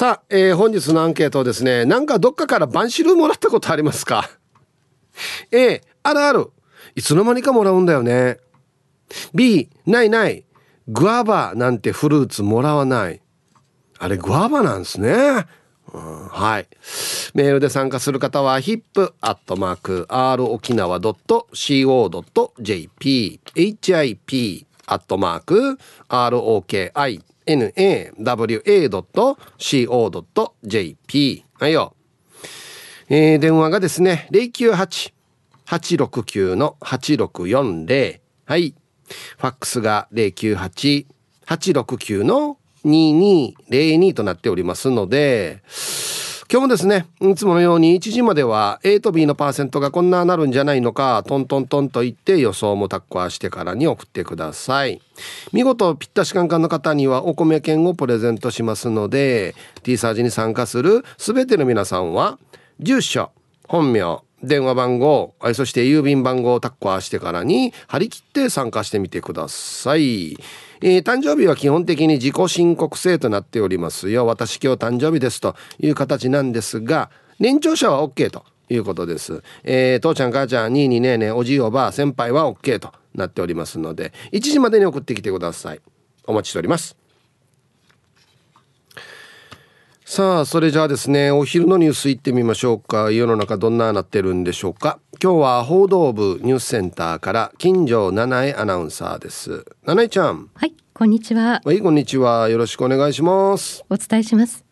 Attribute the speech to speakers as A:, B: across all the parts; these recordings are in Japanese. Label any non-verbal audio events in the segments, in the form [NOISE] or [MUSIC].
A: さあ、えー、本日のアンケートですねなんかどっかからバンシルもらったことありますか？[LAUGHS] A あるある。いつの間にかもらうんだよね。B ないない。グアバなんてフルーツもらわない。あれグアバなんですね。はい。メールで参加する方は hip.rokinawa.co.jp hip.rokinawa.co.jp nawa.co.jp はいよ。えー、電話がですね、098-869-8640。はい。ファックスが098-869の2202となっておりますので、今日もですね、いつものように1時までは A と B のパーセントがこんななるんじゃないのか、トントントンと言って予想もタッコアしてからに送ってください。見事ぴったしカンカンの方にはお米券をプレゼントしますので、T サージに参加する全ての皆さんは、住所、本名、電話番号、そして郵便番号をタッコアしてからに張り切って参加してみてください。えー、誕生日は基本的に自己申告制となっておりますよ。私今日誕生日ですという形なんですが、年長者は OK ということです。えー、父ちゃん母ちゃん、ににねえねえおじいおばあ、先輩は OK となっておりますので、1時までに送ってきてください。お待ちしております。さあそれじゃあですねお昼のニュースいってみましょうか。世の中どんななってるんでしょうか。今日は報道部ニュースセンターから金城七重アナウンサーです。七重ちゃん。
B: はいこんにちは。
A: はいこんにちは。よろしくお願いします。
B: お伝えします。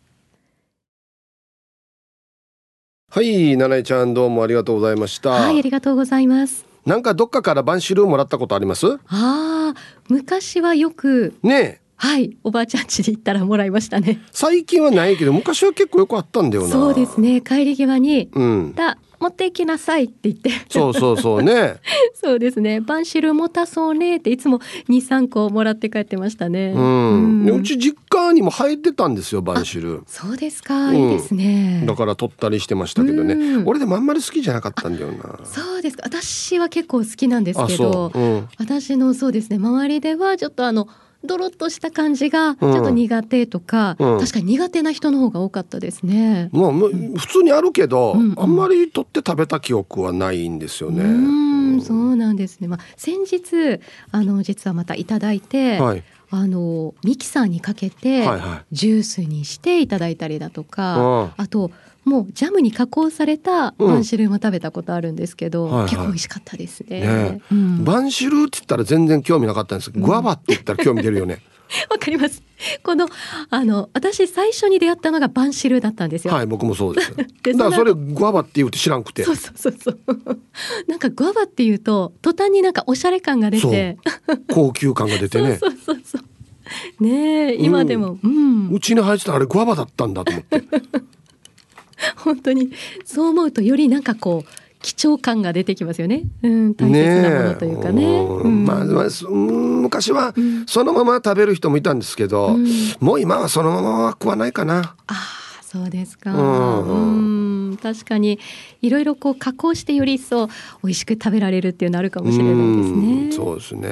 A: はい七重ちゃんどうもありがとうございました。
B: はいありがとうございます。
A: なんかどっかからバンシルもらったことあります？あ
B: あ昔はよく
A: ね
B: はいおばあちゃん家に行ったらもらいましたね。
A: 最近はないけど昔は結構よくあったんだよな。
B: そうですね。帰り際に、
A: うん、
B: だ持っていきなさいって言って。
A: そうそうそうね。[LAUGHS]
B: そうですねバンシル持たそうねっていつも二三個もらって帰ってましたね。
A: うん、うん、うち実家にも入ってたんですよバンシル
B: そうですか、うん、いいですね。
A: だから取ったりしてましたけどね、うん、俺でもあんまり好きじゃなかったんだよな。
B: そうです。か私は結構好きなんですけど、私のそうですね。周りではちょっとあのドロッとした感じがちょっと苦手とか、うん、確かに苦手な人の方が多かったですね。
A: まあ、普通にあるけど、うんうん、あんまり取って食べた記憶はないんですよね。
B: うんそうなんですね。まあ先日あの実はまたいただいて、はい、あのミキサーにかけてジュースにしていただいたりだとか、はいはい、あともうジャムに加工されたバンシルーも食べたことあるんですけど、うんはいはい、結構美味しかったですね、ね
A: うん、バンシルーって言ったら全然興味なかったんですけど、グアバって言ったら興味出るよね [LAUGHS]
B: わかります。このあの私最初に出会ったのがバンシルーだったんですよ。
A: はい、僕もそうです。[LAUGHS] でだからそれグアバって言うて知らんくて。
B: そうそうそうそう。[LAUGHS] なんかグアバっていうと途端になんかおしゃれ感が出て、
A: 高級感が出てね。
B: そうそうそうそう。ね今でも、
A: うん、うちに入ってたあれグアバだったんだと思って。[LAUGHS]
B: 本当にそう思うとよりなんかこう貴重感が出てきますよね。うん、大切なものというかね。ね
A: うん、まあ、まあ、昔はそのまま食べる人もいたんですけど、うん、もう今はそのままは食わないかな。
B: ああ、そうですか。うん、確かにいろいろこう加工してより一層美味しく食べられるっていうのあるかもしれないですね。
A: そうですね。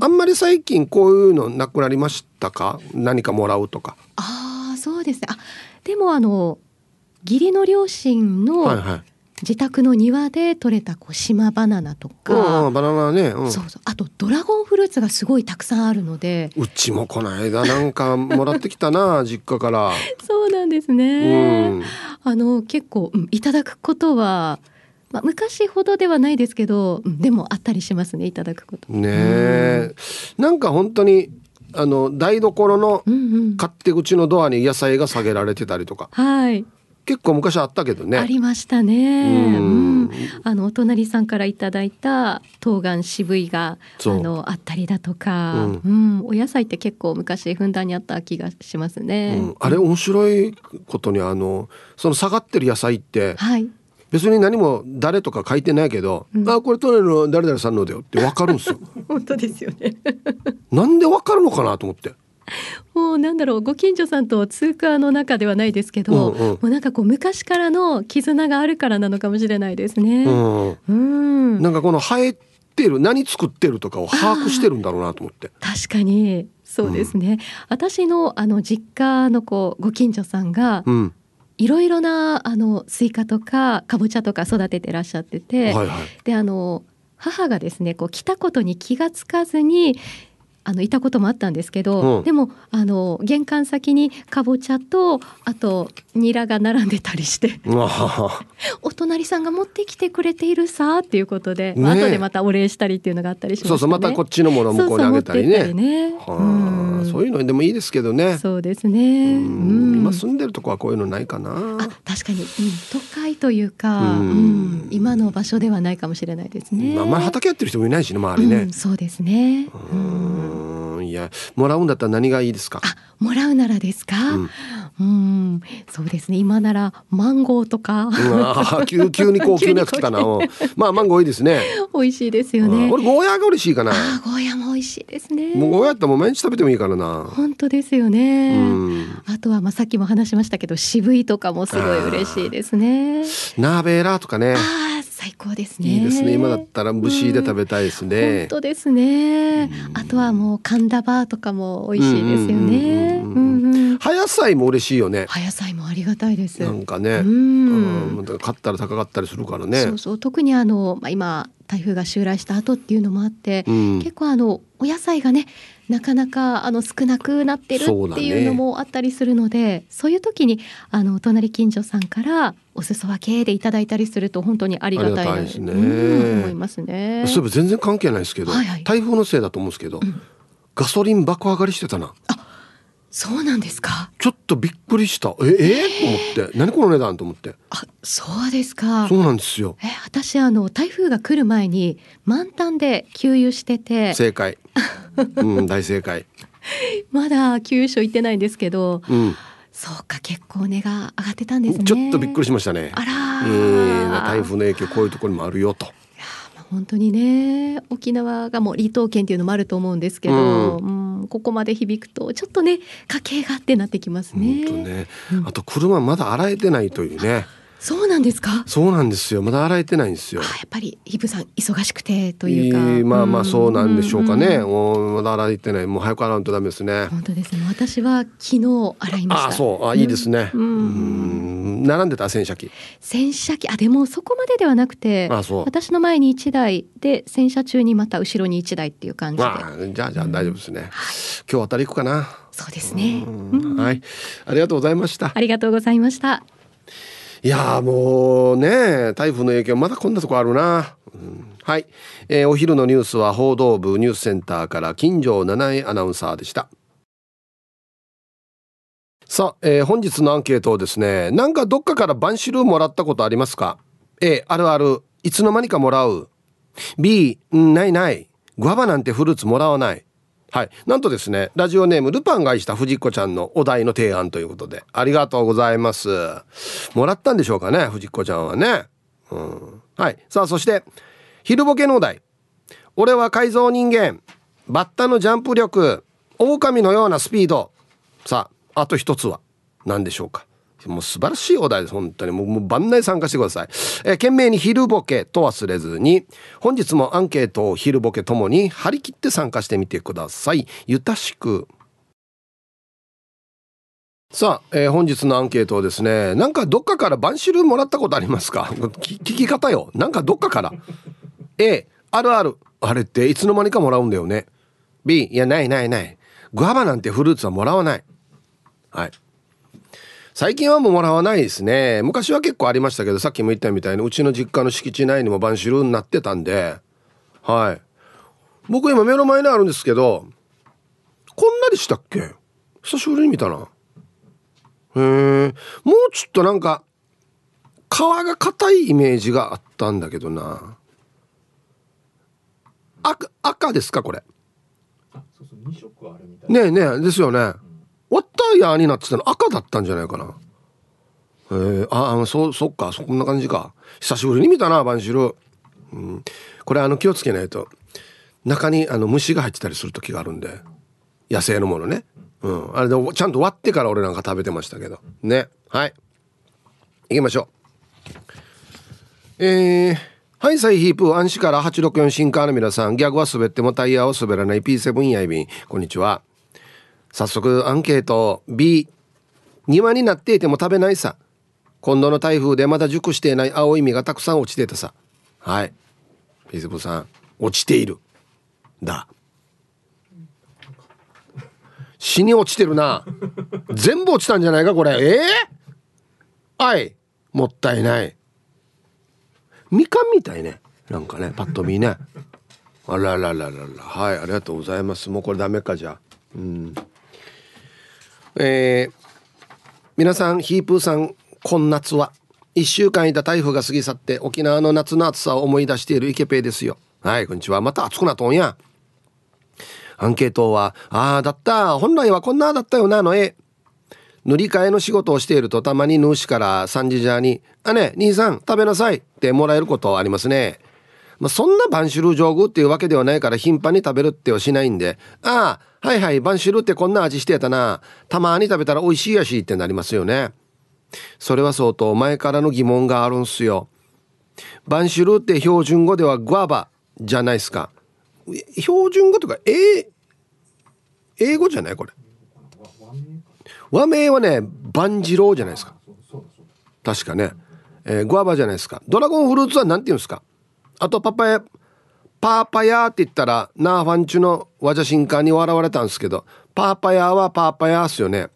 A: あんまり最近こういうのなくなりましたか？何かもらうとか。
B: ああ、そうですね。あ、でもあの義理の両親の自宅の庭で採れたこう島バナナとか、
A: うん、バナナね、
B: うん、そうそう。あとドラゴンフルーツがすごいたくさんあるので。
A: うちもこの間なんかもらってきたな [LAUGHS] 実家から。
B: そうなんですね、うん、あの結構、うん、いただくことはまあ、昔ほどではないですけど、でもあったりしますねいただくこと。
A: ねえ、うん、なんか本当にあの台所の勝手口のドアに野菜が下げられてたりとか、
B: はい
A: 結構昔あったけどね。
B: ありましたね、うん、あのお隣さんからいただいた冬瓜渋いがあのあったりだとか、うん、うん、お野菜って結構昔ふんだんにあった気がしますね、うん、
A: あれ面白いことにあのその下がってる野菜って、はい、別に何も誰とか書いてないけど、うん、あこれ取れるの誰々さんのだよってわかるんですよ。[LAUGHS]
B: 本当ですよね。
A: なんでわかるのかなと思って [LAUGHS]
B: もうなんだろうご近所さんと通過の中ではないですけど、うんうん、もうなんかこう昔からの絆があるからなのかもしれないですね。うん、
A: うん、なんかこの生えてる何作ってるとかを把握してるんだろうなと思って。
B: 確かに。そうですね、うん、私のあの実家のこうご近所さんが、うん。いろいろなあのスイカとかかぼちゃとか育ててらっしゃってて、はいはい、であの母がですねこう来たことに気が付かずにあのいたこともあったんですけど、うん、でもあの玄関先にかぼちゃとあとニラが並んでたりして [LAUGHS] お隣さんが持ってきてくれているさっていうことで、ね、後でまたお礼したりっていうのがあったりしま、ね、
A: そうそうまたこっちのものを向こうにあげたりね。そうね。うん、そういうのでもいいですけどね。
B: そうですね。
A: うん。今住んでるとこはこういうのないかな。
B: あ確かに、うん、都会というか、うん、今の場所ではないかもしれないですね。
A: まあ、まあ、畑やってる人もいないしね周りね。
B: そうですね。
A: うんいやもらうんだったら何がいいですか？
B: あもらうならですか、うん、うんそうですね。今ならマンゴーとか、
A: うん、急急に高級なやつ来たな。まあマンゴーいいですね。
B: 美味しいですよね。
A: 俺ゴーヤが嬉しいかな？
B: あゴーヤも美味しいですね。
A: もうゴーヤってもう毎日食べてもいいからな。
B: 本当ですよね、うん、あとはまあさっきも話しましたけど渋いとかもすごい嬉しいですね。
A: ナーベーラーとかね。
B: あ最高ですね。
A: いいですね。今だったら蒸しで食べたいですね、
B: 本当ですね。あとはもう神田バーとかも美味しいですよね。
A: 葉野菜も嬉しいよね。
B: 葉野菜もありがたいです。
A: なんかね。うん。買ったら高かったりするからね。
B: そうそう。特にあのまあ今台風が襲来した後っていうのもあって、うん、結構あのお野菜がねなかなかあの少なくなってるっていうのもあったりするのでそう、ね,、いう時にあのお隣近所さんからお裾分けでいただいたりすると本当にありがたいなですね、うん、思いますね。
A: そういえば全然関係ないですけど、はいはい、台風のせいだと思うんですけど、うん、ガソリン爆上がりしてたな。
B: あそうなんですか？
A: ちょっとびっくりした。ええ？ー、と思って、何この値段と思って。
B: あ、そうですか。
A: そうなんですよ。
B: え、私あの台風が来る前に満タンで給油してて。
A: 正解。[LAUGHS] うん、大正解。[LAUGHS]
B: まだ給油所行ってないんですけど。うん。そうか結構値が上がってたんですね。
A: ちょっとびっくりしましたね。
B: あら
A: えー、台風の影響こういうところにもあるよと。
B: 本当にね沖縄がもう離島県っていうのもあると思うんですけど、うん、うん、ここまで響くとちょっとね家計がってなってきますね。
A: ねうん、あと車まだ洗えてないというね。
B: そうなんですか？
A: そうなんですよ。まだ洗えてないんですよ。や
B: っぱりヒブさん忙しくてというか。え
A: ー、まあまあそうなんでしょうかね。もうまだ洗えてない。もう早く洗うとダメですね。
B: 本当ですね。私は昨日洗いました。
A: あ、そう。あ、いいですね。うん。並んでた洗車機。
B: 洗車機。あ、でもそこまでではなくて。あ、そう。私の前に一台で洗車中にまた後ろに一台っていう感じで。あ、
A: じゃあじゃあ大丈夫ですね。はい、今日あたり行くかな。
B: そうですね。
A: はい。ありがとうございました。
B: ありがとうございました。
A: いやもうね台風の影響まだこんなとこあるな、うん、はい、えー、お昼のニュースは報道部ニュースセンターから金城七重アナウンサーでした。さあ、えー、本日のアンケートをですねなんかどっかからバンシルーもらったことありますか？A あるある。いつの間にかもらう。B ないない。グアバなんてフルーツもらわない。はい。なんとですね、ラジオネーム、ルパンが愛した藤子ちゃんのお題の提案ということで、ありがとうございます。もらったんでしょうかね、藤子ちゃんはね。うん。はい。さあ、そして、昼ボケのお題。俺は改造人間。バッタのジャンプ力。狼のようなスピード。さあ、あと一つは何でしょうか？もう素晴らしいお題です。本当に。もう、もう万内参加してください。えー、懸命に昼ボケと忘れずに、本日もアンケートを昼ボケともに張り切って参加してみてください。ゆたしく。さあ、えー、本日のアンケートをですね、なんかどっかからバンシルもらったことありますか？聞き方よ。なんかどっかから。A、あるある。あれっていつの間にかもらうんだよね。B、いや、ないないない。グアバなんてフルーツはもらわない。はい。最近はもうもらわないですね。昔は結構ありましたけどさっきも言ったみたいにうちの実家の敷地内にもバンシルになってたんで。はい。僕今目の前にあるんですけどこんなでしたっけ？久しぶりに見たな。へえもうちょっとなんか皮が硬いイメージがあったんだけどな。赤赤ですかこれ？ねえねえですよね、うんワッターヤーになってたの赤だったんじゃないかな。えー、ああ、そ、そっか、そんな感じか。久しぶりに見たな、バンシル。うん。これあの気をつけないと、中にあの虫が入ってたりする時があるんで。野生のものね。うん。あれでちゃんと割ってから俺なんか食べてましたけど。ね。はい。行きましょう。えー、はい、サイヒープ、安心から864新カーの皆さん、ギャグは滑ってもタイヤを滑らない P7 やいびん。こんにちは。早速アンケート。B 庭になっていても食べないさ。今度の台風でまだ熟していない青い実がたくさん落ちてたさ。はい。フェイスブさん。落ちている。だ。死に落ちてるな。全部落ちたんじゃないかこれ。ええー、はいもったいない。みかんみたいね。なんかねパッと見ね。あららららら。はいありがとうございます。もうこれダメかじゃうん。えー、皆さんヒープーさん今夏は。1週間いた台風が過ぎ去って沖縄の夏の暑さを思い出しているイケペイですよ。はいこんにちは。また暑くなっとんや。アンケートはああだった。本来はこんなだったよなの絵。塗り替えの仕事をしているとたまにヌーシから3時じゃに「あね兄さん食べなさい」ってもらえることありますね。まあ、そんなバンシュル上宮っていうわけではないから頻繁に食べるってはしないんで、ああ、はいはい、バンシュルってこんな味してたな。たまに食べたら美味しいやしってなりますよね。それは相当前からの疑問があるんすよ。バンシュルって標準語ではグアバじゃないですか。標準語とか、え英語じゃないこれ。和名はね、バンジローじゃないですか。確かね。えー、グアバじゃないですか。ドラゴンフルーツは何て言うんですかあとパパヤパーパヤって言ったらナーファンチュのワジャシンカーに笑われたんですけどパーパヤはパーパヤっすよね。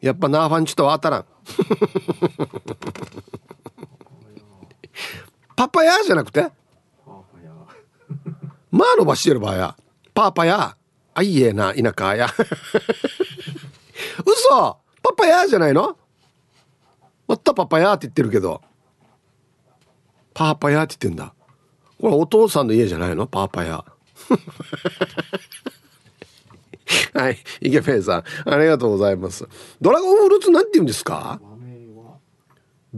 A: やっぱナーファンチュとは当たらん。[LAUGHS] パパヤじゃなくて？まあ伸ばしてる場合やパーパヤあいえな田舎や。[LAUGHS] 嘘！パパヤじゃないの？またパパヤって言ってるけどパーパヤって言ってんだこれお父さんの家じゃないの？パーパヤ [LAUGHS] はい池ペンさん。ありがとうございます。ドラゴンフルーツなんて言うんですか？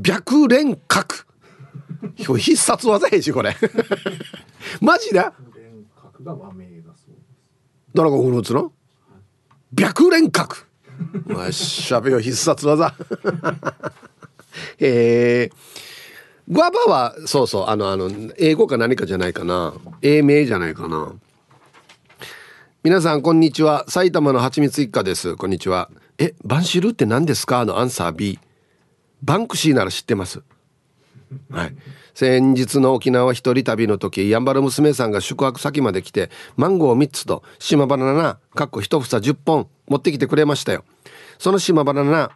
A: 白蓮角必殺技やしこれ。[LAUGHS] マジで？ドラゴンフルーツの？白蓮角まあしゃべよ必殺技。[LAUGHS] えーグアバはそうそうあのあの英語か何かじゃないかな。英名じゃないかな。皆さんこんにちは。埼玉のはちみつ一家です。こんにちは。えバンシルって何ですか？のアンサー B バンクシーなら知ってます。はい。先日の沖縄一人旅の時やんばる娘さんが宿泊先まで来てマンゴー3つと島バナナかっこ一房10本持ってきてくれましたよ。その島バナナ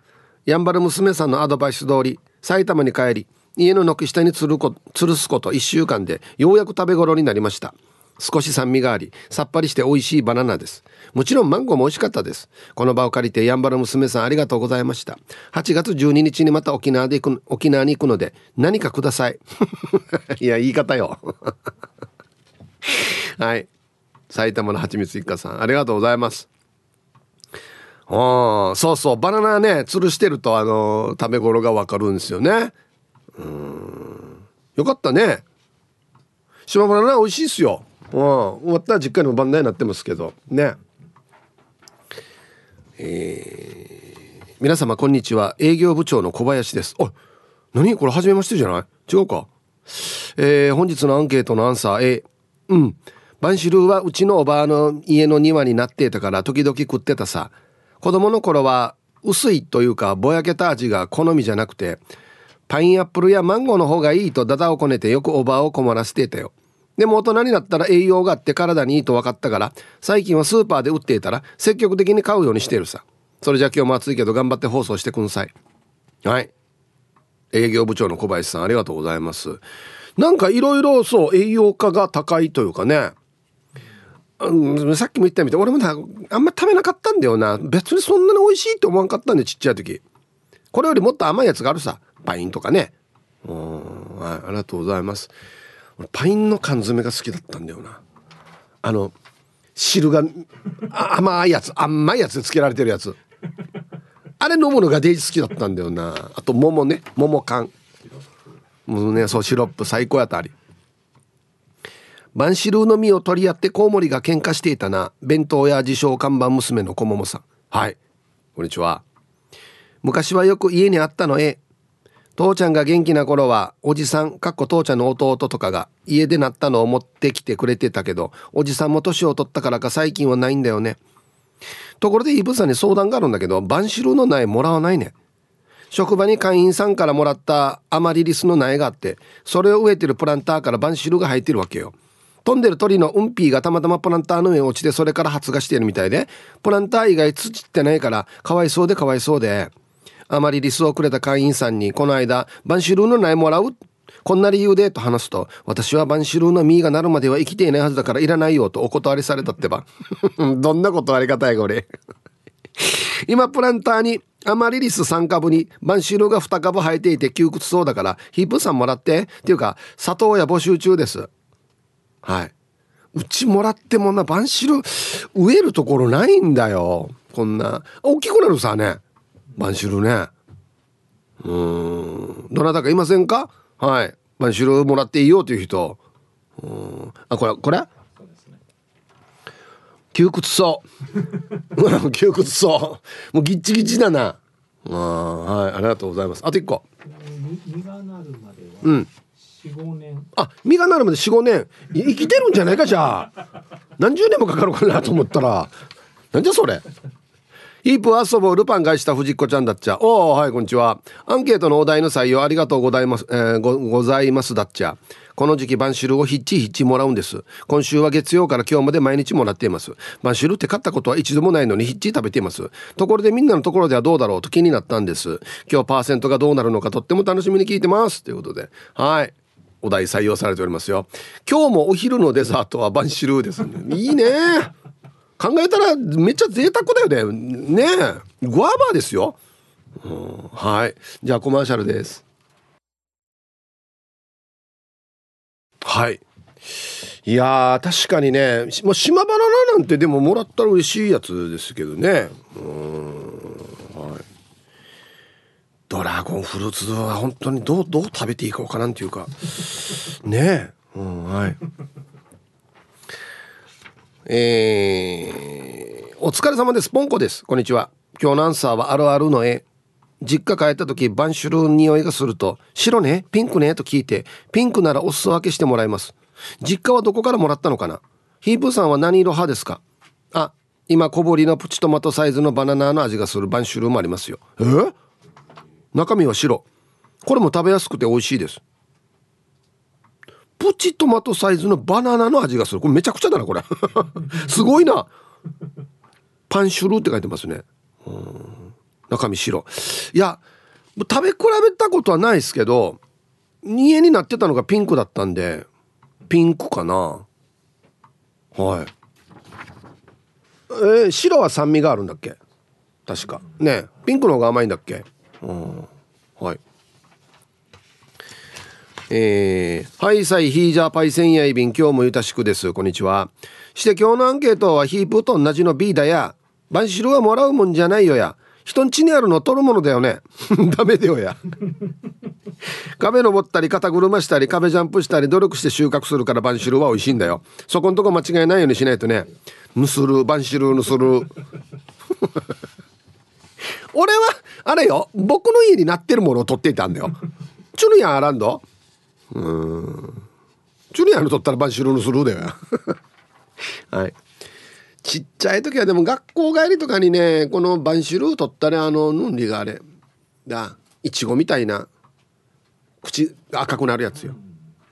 A: やんばる娘さんのアドバイス通り埼玉に帰り家の軒下につるこ吊るすこと1週間でようやく食べ頃になりました。少し酸味がありさっぱりして美味しいバナナです。もちろんマンゴーも美味しかったです。この場を借りてやんばる娘さんありがとうございました。8月12日にまた沖縄で行く沖縄に行くので何かください。[LAUGHS] いや言い方よ。[LAUGHS] はい。埼玉のはちみつ一家さんありがとうございます。あそうそう。バナナね吊るしてるとあの食べ頃がわかるんですよね。うん。よかったね。島村な美味しいっすよ。うん。終わったら実家の番台になってますけど。ね。えー、皆様こんにちは。営業部長の小林です。お何？これ初めましてじゃない？違うか。えー、本日のアンケートのアンサー。A うん。バンシルーはうちのおばあの家の庭になってたから時々食ってたさ。子供の頃は薄いというかぼやけた味が好みじゃなくてパインアップルやマンゴーの方がいいとダダをこねてよくおばあを困らせていたよ。でも大人になったら栄養があって体にいいと分かったから最近はスーパーで売っていたら積極的に買うようにしてるさ。それじゃ今日も暑いけど頑張って放送してくんさい。はい。営業部長の小林さんありがとうございます。なんかいろいろそう栄養価が高いというかね。うん、さっきも言ったみたい俺もなあんま食べなかったんだよな別にそんなに美味しいって思わんかったんでちっちゃい時これよりもっと甘いやつがあるさパインとかね。うん。はい。ありがとうございます。パインの缶詰が好きだったんだよな。あの汁が甘いやつ甘いやつでつけられてるやつ。あれ飲むのがデイジ好きだったんだよな。あと桃ね。桃缶。もうねそうシロップ最高やったありバンシルーの実を取り合ってコウモリが喧嘩していたな。弁当屋自称看板娘の小桃さん。はい。こんにちは。昔はよく家にあったのえ父ちゃんが元気な頃はおじさんかっこ父ちゃんの弟とかが家でなったのを持ってきてくれてたけどおじさんも年を取ったからか最近はないんだよね。ところでイブさんに相談があるんだけどバンシルの苗もらわないね。職場に会員さんからもらったアマリリスの苗があってそれを植えてるプランターからバンシルが入ってるわけよ。飛んでる鳥のウンピーがたまたまプランターの上に落ちてそれから発芽してるみたいでプランター以外土ってないからかわいそうでかわいそうで。アマリリスをくれた会員さんにこの間バンシルの苗もらうこんな理由で？と話すと私はバンシルの実がなるまでは生きていないはずだからいらないよとお断りされたってば。[LAUGHS] どんな断り方やこれ。[LAUGHS] 今プランターにアマリリス3株にバンシルが2株生えていて窮屈そうだからヒープさんもらって？っていうか里親募集中です。はい。うちもらってもなバンシル植えるところないんだよ。こんな。大きくなるさね。バンシルね。うん。どなたかいませんか？はい。バンシルもらっていいよという人。うん。あこれこれ？窮屈そう。[LAUGHS] 窮屈そう。もうギッチギチだな。あはい。ありがとうございます。あと一個。実がなるまではうん。45年。あ実がなるまで45年。生きてるんじゃないかじゃあ。何十年もかかるかなと思ったら。なんじゃそれヒープ遊ぼうルパン返した藤子ちゃんだっちゃ。おおはいこんにちは。アンケートのお題の採用ありがとうございます、えー、ごございますだっちゃ。この時期バンシルをヒッチヒッチもらうんです。今週は月曜から今日まで毎日もらっています。バンシルって買ったことは一度もないのにヒッチ食べています。ところでみんなのところではどうだろうと気になったんです。今日パーセントがどうなるのかとっても楽しみに聞いてます。ということで。はい。お題採用されておりますよ。今日もお昼のデザートはバンシルです、ね。いいね。考えたらめっちゃ贅沢だよね。ねえ。グアバーですよ、うん、はい。じゃあコマーシャルです。はい。いや確かにね。もう島バナナなんてでももらったら嬉しいやつですけどね。うんはい。ドラゴンフルーツは本当にどうどう食べていいかわからんていうか。ねえ。うんはい。えー、お疲れ様です。ポンコです。こんにちは。今日のアンサーはあるあるの絵。実家帰った時、バンシュル匂いがすると、白ね、ピンクねと聞いて、ピンクならお裾分けしてもらいます。実家はどこからもらったのかな？ヒープさんは何色派ですか？あ、今小ぶりのプチトマトサイズのバナナの味がするバンシュルもありますよ。え？中身は白。これも食べやすくて美味しいです。プチトマトサイズのバナナの味がする。これめちゃくちゃだなこれ。[LAUGHS] すごいな。パンシュルって書いてますね。中身白。いや食べ比べたことはないですけど家になってたのがピンクだったんでピンクかな。はい。えー、白は酸味があるんだっけ？確か。ねピンクの方が甘いんだっけ？うん。はい。えー、ハイサイヒージャーパイセンヤイビン今日もゆたしくです。こんにちは。して今日のアンケートはヒープと同じの B だやバンシルはもらうもんじゃないよや。人ん家にあるの取るものだよね。[LAUGHS] ダメだよや。壁登ったり肩車したり壁ジャンプしたり努力して収穫するからバンシルは美味しいんだよ。そこんとこ間違いないようにしないとね。ぬするバンシルぬする。[LAUGHS] 俺はあれよ僕の家になってるものを取っていたんだよ。チュヌヤンアランドうん。ジュニアの取ったらバンシルのスルーだよはい。ちっちゃい時はでも学校帰りとかにねこのバンシルー取ったねあのヌンリがあれ。だいちごみたいな口赤くなるやつよ。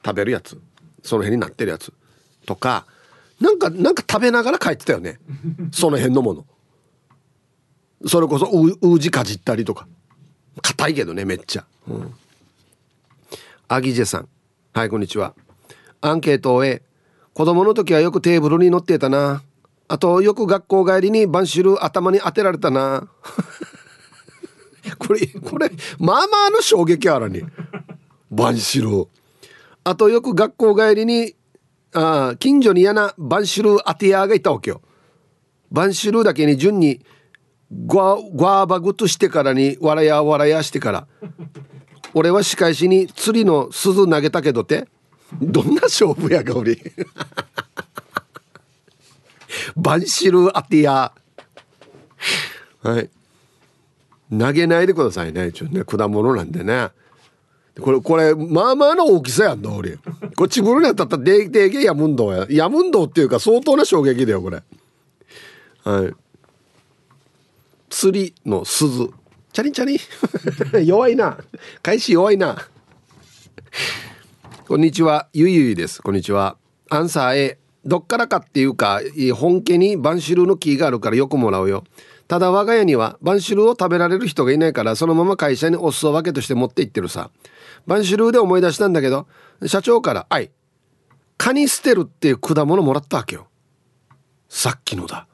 A: 食べるやつ。その辺になってるやつ。とかなんかなんか食べながら帰ってたよね。その辺のもの。それこそううじかじったりとか。硬いけどねめっちゃ。うんアギジェさん。はいこんにちは。アンケートを終え子供の時はよくテーブルに乗ってたな。あとよく学校帰りにバンシル頭に当てられたな。[LAUGHS] これこれまあまあの衝撃あらに。バンシルあとよく学校帰りにあ近所に嫌なバンシル当て屋がいたわけよ。バンシルだけに順にグワグワーバグとしてからに笑や笑やしてから。俺は仕返しに釣りの鈴投げたけどって。どんな勝負やが俺バンシルアティア。はい。投げないでくださいね一応ね。果物なんでね。これこれまあまあの大きさやんだ俺。こっちぶるにあったったらででけやむんどうや。やむんどうっていうか相当な衝撃だよこれ。はい。釣りの鈴。チャリンチャリン。[LAUGHS] 弱いな。開始弱いな。こんにちは。ゆいゆいです。こんにちは。アンサー A どっからかっていうか本家にバンシルの木があるからよくもらうよ。ただ我が家にはバンシルを食べられる人がいないからそのまま会社にお裾分けとして持って行ってるさ。バンシルで思い出したんだけど社長から「あい。カニステルっていう果物もらったわけよ。さっきのだ。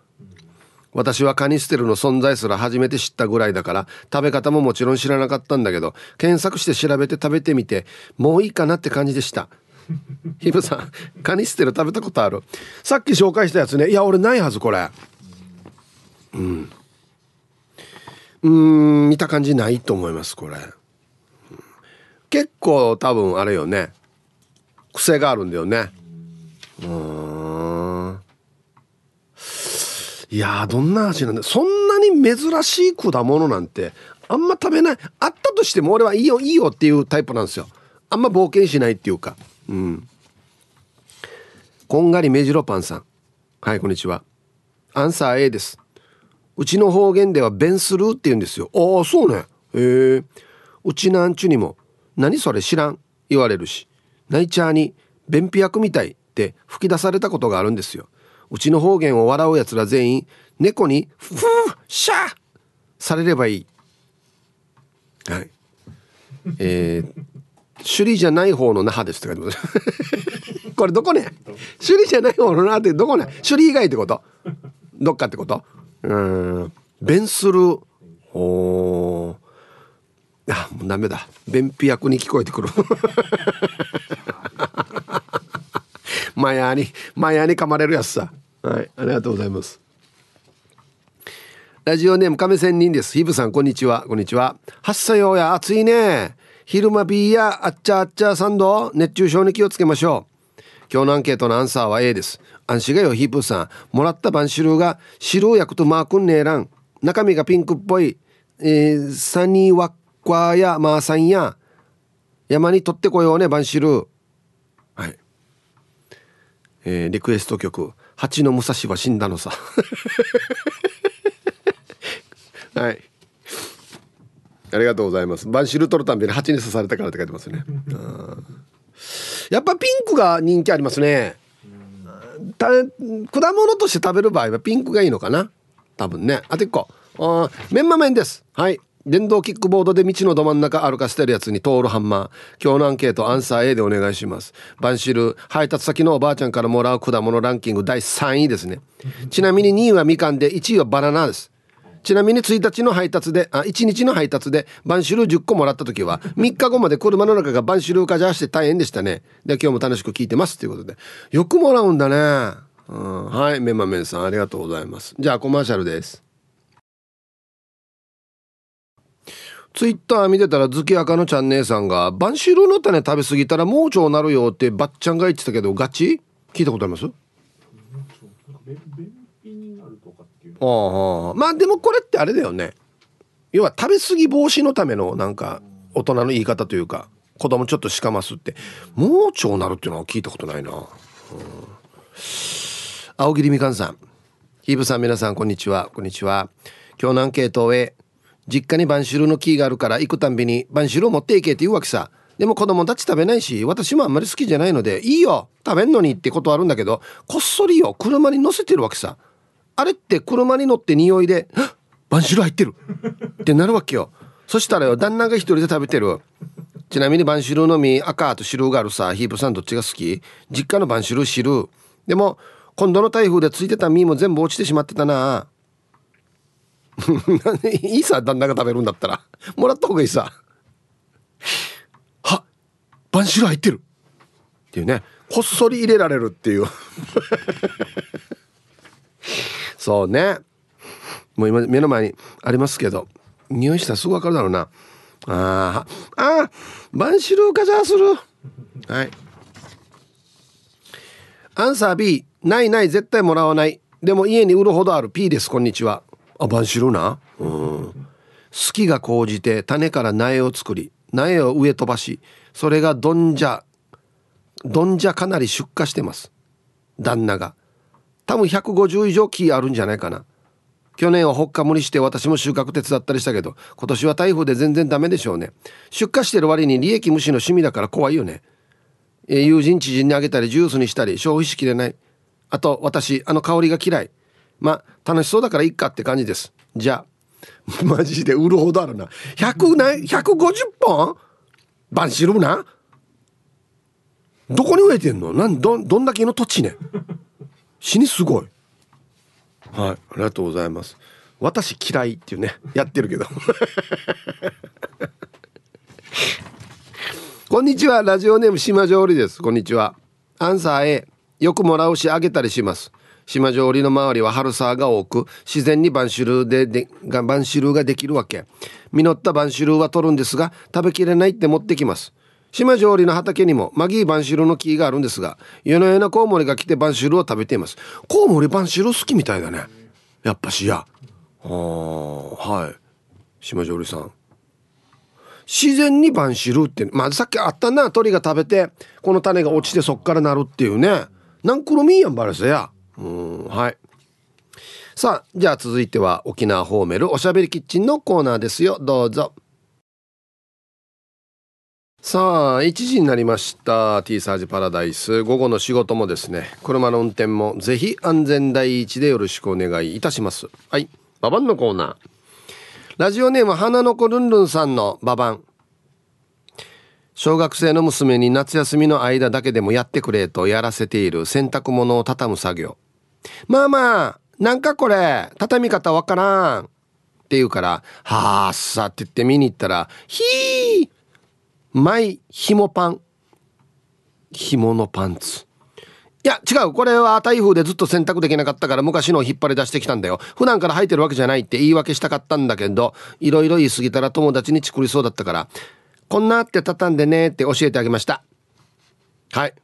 A: 私はカニステルの存在すら初めて知ったぐらいだから食べ方ももちろん知らなかったんだけど検索して調べて食べてみてもういいかなって感じでした。[LAUGHS] ヒブさんカニステル食べたことある？さっき紹介したやつね。いや俺ないはずこれ。うん。うん見た感じないと思いますこれ。結構多分あれよね。癖があるんだよね。うん。いやどんな味なんだ。そんなに珍しい果物なんてあんま食べない。あったとしても俺はいいよいいよっていうタイプなんですよ。あんま冒険しないっていうか。うん。こんがりメジロパンさん。はいこんにちは。アンサー A です。うちの方言ではベンスルーって言うんですよ。ああそうね。へえうちなんちゅにも何それ知らん言われるし。ナイチャーに便秘薬みたいって吹き出されたことがあるんですよ。うちの方言を笑うやつら全員猫にフーシャーされればいい。はい。えー、首里じゃない方の那覇ですって書いてます。[LAUGHS] これどこね？首里じゃない方の那覇ってどこね？首里以外ってこと？どっかってこと？うん。弁する。おあもうダメだ。便秘役に聞こえてくる。マヤにマヤに噛まれるやつさ。はい。ありがとうございます。ラジオネーム亀仙人です。ヒブさんこんにちは。こんにちは。はっさようや。暑いね。昼間ビーやあっちゃあっちゃサンド熱中症に気をつけましょう。今日のアンケートのアンサーは A です。安心がよヒープさん。もらったバンシルが白焼くとマークンネーラン中身がピンクっぽい、えー、サニーワッカーやマーさんや。山に取ってこようねバンシルえー、リクエスト曲「蜂の武蔵は死んだのさ」[LAUGHS] はい。ありがとうございます。バンシル取るたんびに蜂に刺されたからって書いてますね。やっぱピンクが人気ありますね。た果物として食べる場合はピンクがいいのかな。多分ね。あと1個。あメンマ麺です。はい電動キックボードで道のど真ん中歩かせてるやつに通るハンマー。今日のアンケートアンサー A でお願いします。バンシル、配達先のおばあちゃんからもらう果物ランキング第3位ですね。ちなみに2位はみかんで1位はバナナです。ちなみに1日の配達で、あ、1日の配達でバンシル10個もらった時は、3日後まで車の中がバンシル化じゃして大変でしたね。で、今日も楽しく聞いてますということで。よくもらうんだね。うん、はい、メンマメンさんありがとうございます。じゃあコマーシャルです。ツイッター見てたら月赤のちゃん姉さんが「バンシルの種食べ過ぎたら盲腸なるよ」ってばっちゃんが言ってたけどガチ？聞いたことあります？ああまあでもこれってあれだよね。要は食べ過ぎ防止のためのなんか大人の言い方というか子供ちょっとしかますって。盲腸なるっていうのは聞いたことないな、うん、青桐みかんさん。ヒーブさん皆さんこんにちは。こんにちは。今日のアンケートを終え実家にバンシルの木があるから行くたんびにバンシルを持っていけって言うわけさ。でも子供たち食べないし私もあんまり好きじゃないのでいいよ食べんのにってことあるんだけどこっそりよ車に乗せてるわけさ。あれって車に乗って匂いで「バンシル入ってる!」ってなるわけよ。そしたらよ旦那が一人で食べてる。ちなみにバンシルの実赤と白があるさヒープさんどっちが好き？実家のバンシル汁でも今度の台風でついてた実も全部落ちてしまってたな。[LAUGHS] いいさ旦那が食べるんだったらもらった方がいいさ。はバンシル入ってる。っていうね。こっそり入れられるっていう。[LAUGHS] そうね。もう今目の前にありますけど匂いしたらすぐ分かるだろうな。ああバンシルかじゃあする。はい。アンサー B ないない絶対もらわない。でも家に売るほどある。P ですこんにちは。あバンシルな。うん。好きが高じて種から苗を作り苗を植え飛ばしそれがどんじゃどんじゃかなり出荷してます。旦那が。多分150以上木あるんじゃないかな。去年はほっか無理して私も収穫手伝ったりしたけど今年は台風で全然ダメでしょうね。出荷してる割に利益無視の趣味だから怖いよね、友人知人にあげたりジュースにしたり消費しきれない。あと私あの香りが嫌い。まあ楽しそうだからいっかって感じです。じゃあ [LAUGHS] マジで売るほどあるな。100ない150本？バンシルな？どこに植えてんの？なんどどんだけの土地ね？死にすごい。はいありがとうございます。私嫌いっていうねやってるけど。[LAUGHS] こんにちは。ラジオネーム島上りです。こんにちは。アンサー A よくもらうしあげたりします。島上りの周りは春沢が多く自然にバンシュルででがバンシュルができるわけ。実ったバンシュルは取るんですが食べきれないって持ってきます。島上りの畑にもマギーバンシュルの木があるんですが夜のようなコウモリが来てバンシュルを食べています。コウモリバンシュル好きみたいだね。やっぱしや。あはい。島上りさん。自然にバンシルってまあさっきあったな鳥が食べてこの種が落ちてそっからなるっていうね。なんくるみやんバレせや。うんはい。さあじゃあ続いては沖縄ホーメルおしゃべりキッチンのコーナーですよ。どうぞ。さあ1時になりました。T サージパラダイス。午後の仕事もですね車の運転もぜひ安全第一でよろしくお願いいたします。はい。ババンのコーナー。ラジオネーム花の子ルンルンさんのババン小学生の娘に夏休みの間だけでもやってくれとやらせている洗濯物を畳む作業。まあまあなんかこれ畳み方わからんって言うからはあさって言って見に行ったらひーマイ紐パン。紐のパンツ。いや違う。これは台風でずっと洗濯できなかったから昔のを引っ張り出してきたんだよ。普段から履いてるわけじゃないって言い訳したかったんだけどいろいろ言い過ぎたら友達にチクりそうだったからこんなって畳んでねって教えてあげました。はい。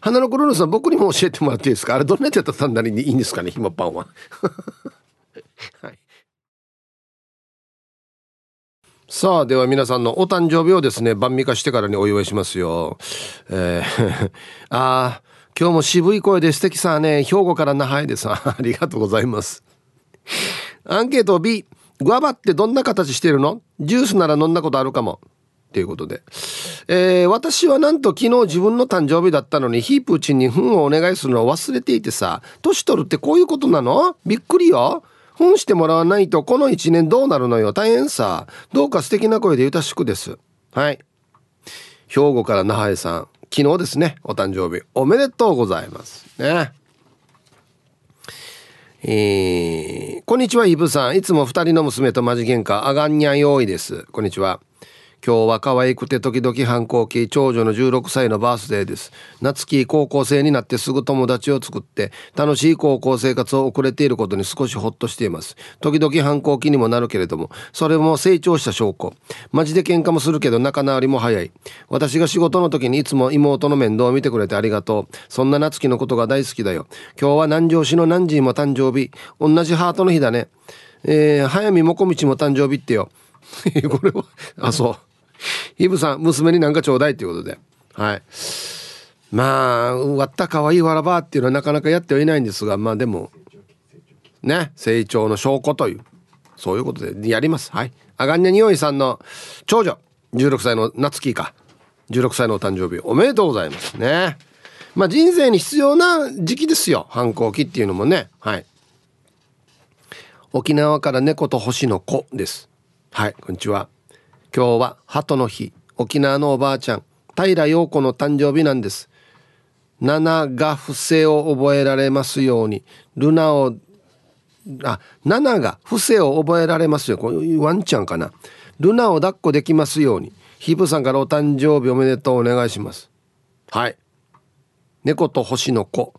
A: 花のクローさん僕にも教えてもらっていいですか？あれどんなやつ畳んだらいいんですかね紐パンは [LAUGHS] はいさあ、では皆さんのお誕生日をですね、晩味化してからにお祝いしますよ。えー、[LAUGHS] ああ、今日も渋い声で素敵さね、兵庫から那覇へです。[LAUGHS] ありがとうございます。アンケート B、グアバってどんな形してるの？ジュースなら飲んだことあるかも。ということで。えー、私はなんと昨日自分の誕生日だったのにヒープーチンに糞をお願いするのを忘れていてさ、年取るってこういうことなの？びっくりよ。本してもらわないとこの1年どうなるのよ。大変さ。どうか素敵な声でゆたしくです。はい。兵庫から那覇江さん昨日ですね。お誕生日。おめでとうございます。ね。えー、こんにちはイブさん。いつも2人の娘とマジ喧嘩。あがんにゃ用意です。こんにちは。今日は可愛くて時々反抗期長女の16歳のバースデーです。夏希高校生になってすぐ友達を作って楽しい高校生活を送れていることに少しホッとしています。時々反抗期にもなるけれどもそれも成長した証拠。マジで喧嘩もするけど仲直りも早い。私が仕事の時にいつも妹の面倒を見てくれてありがとう。そんな夏希のことが大好きだよ。今日は南城市の南寺も誕生日。同じハートの日だね。えー、早見もこみちも誕生日ってよ。[LAUGHS] これはあそう。イブさん、娘になんかちょうだいということで。はい。まあ、割った可愛いわらばっていうのはなかなかやってはいないんですが、まあでも、ね、成長の証拠という、そういうことでやります。はい。アガンニャニオイさんの長女、16歳の夏希か。16歳のお誕生日おめでとうございますね。まあ人生に必要な時期ですよ。反抗期っていうのもね。はい。沖縄から猫と星の子です。はい、こんにちは。今日は鳩の日沖縄のおばあちゃん平陽子の誕生日なんです。七が伏せを覚えられますように。ルナをあ七が伏せを覚えられますよこういうワンちゃんかな。ルナを抱っこできますように。ヒブさんからお誕生日おめでとうお願いします。はい。猫と星の子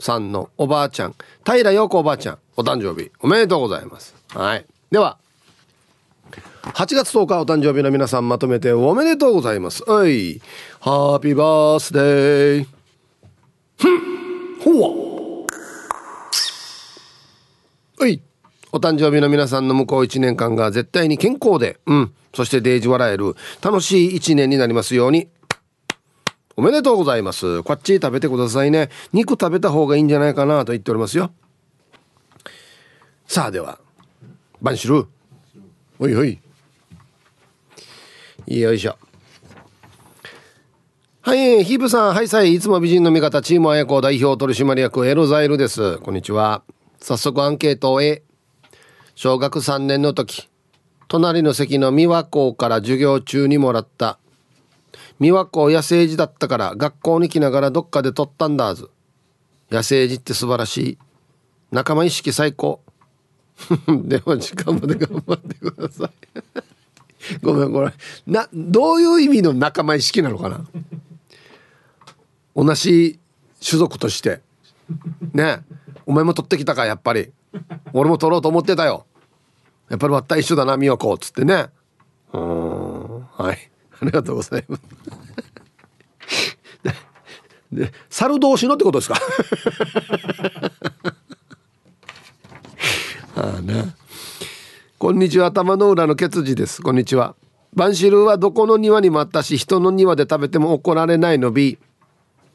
A: さんのおばあちゃん平陽子おばあちゃんお誕生日おめでとうございます。はい。では8月10日お誕生日の皆さんまとめておめでとうございます。はい。ハッピーバースデー。ふんほわ。はい。お誕生日の皆さんの向こう1年間が絶対に健康で、うん。そしてデージ笑える楽しい1年になりますように。おめでとうございます。こっち食べてくださいね。肉食べた方がいいんじゃないかなと言っておりますよ。さあではバンシルおいおい。よいしょ。はい、ヒープさん、はいさい、いつも美人の味方、チーム綾子代表取締役エロザイルです。こんにちは。早速アンケートをへ。小学3年の時、隣の席の美和校から授業中にもらった。美和校野生児だったから学校に来ながらどっかで撮ったんだず野生児って素晴らしい。仲間意識最高。[LAUGHS] では時間まで頑張ってください。[LAUGHS] ごめんこれなどういう意味の仲間意識なのかな？同じ種族として。ねお前も取ってきたかやっぱり。俺も取ろうと思ってたよ。やっぱり割った一緒だな美和子っつってね。うん。はい。ありがとうございます。[LAUGHS] で猿同士のってことですか？ああなこんにちは。頭の裏のケツジです。こんにちは。バンシルはどこの庭にもあったし人の庭で食べても怒られないの B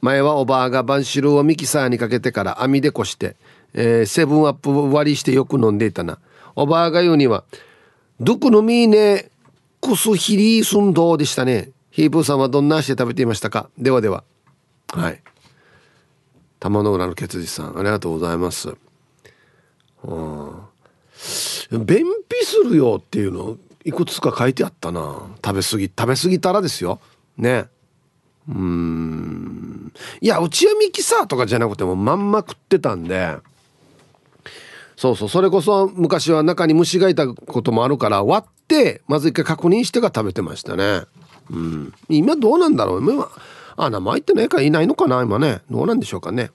A: 前はおばあがバンシルをミキサーにかけてから網でこして、えー、セブンアップ割りしてよく飲んでいたな。おばあが言うには「ドクのミーネクスヒリースンドでしたね。ヒープーさんはどんな足で食べていましたか？ではでは。はい。玉の裏のケツジさんありがとうございます。うん便秘するよっていうのいくつか書いてあったな。食べ過ぎ食べ過ぎたらですよ。ね。うん。いやうちはミキサーとかじゃなくてもまんま食ってたんで。そうそう。それこそ昔は中に虫がいたこともあるから割ってまず一回確認してから食べてましたね。うん。今どうなんだろう。今穴開いてないからいないのかな今ね。どうなんでしょうかね。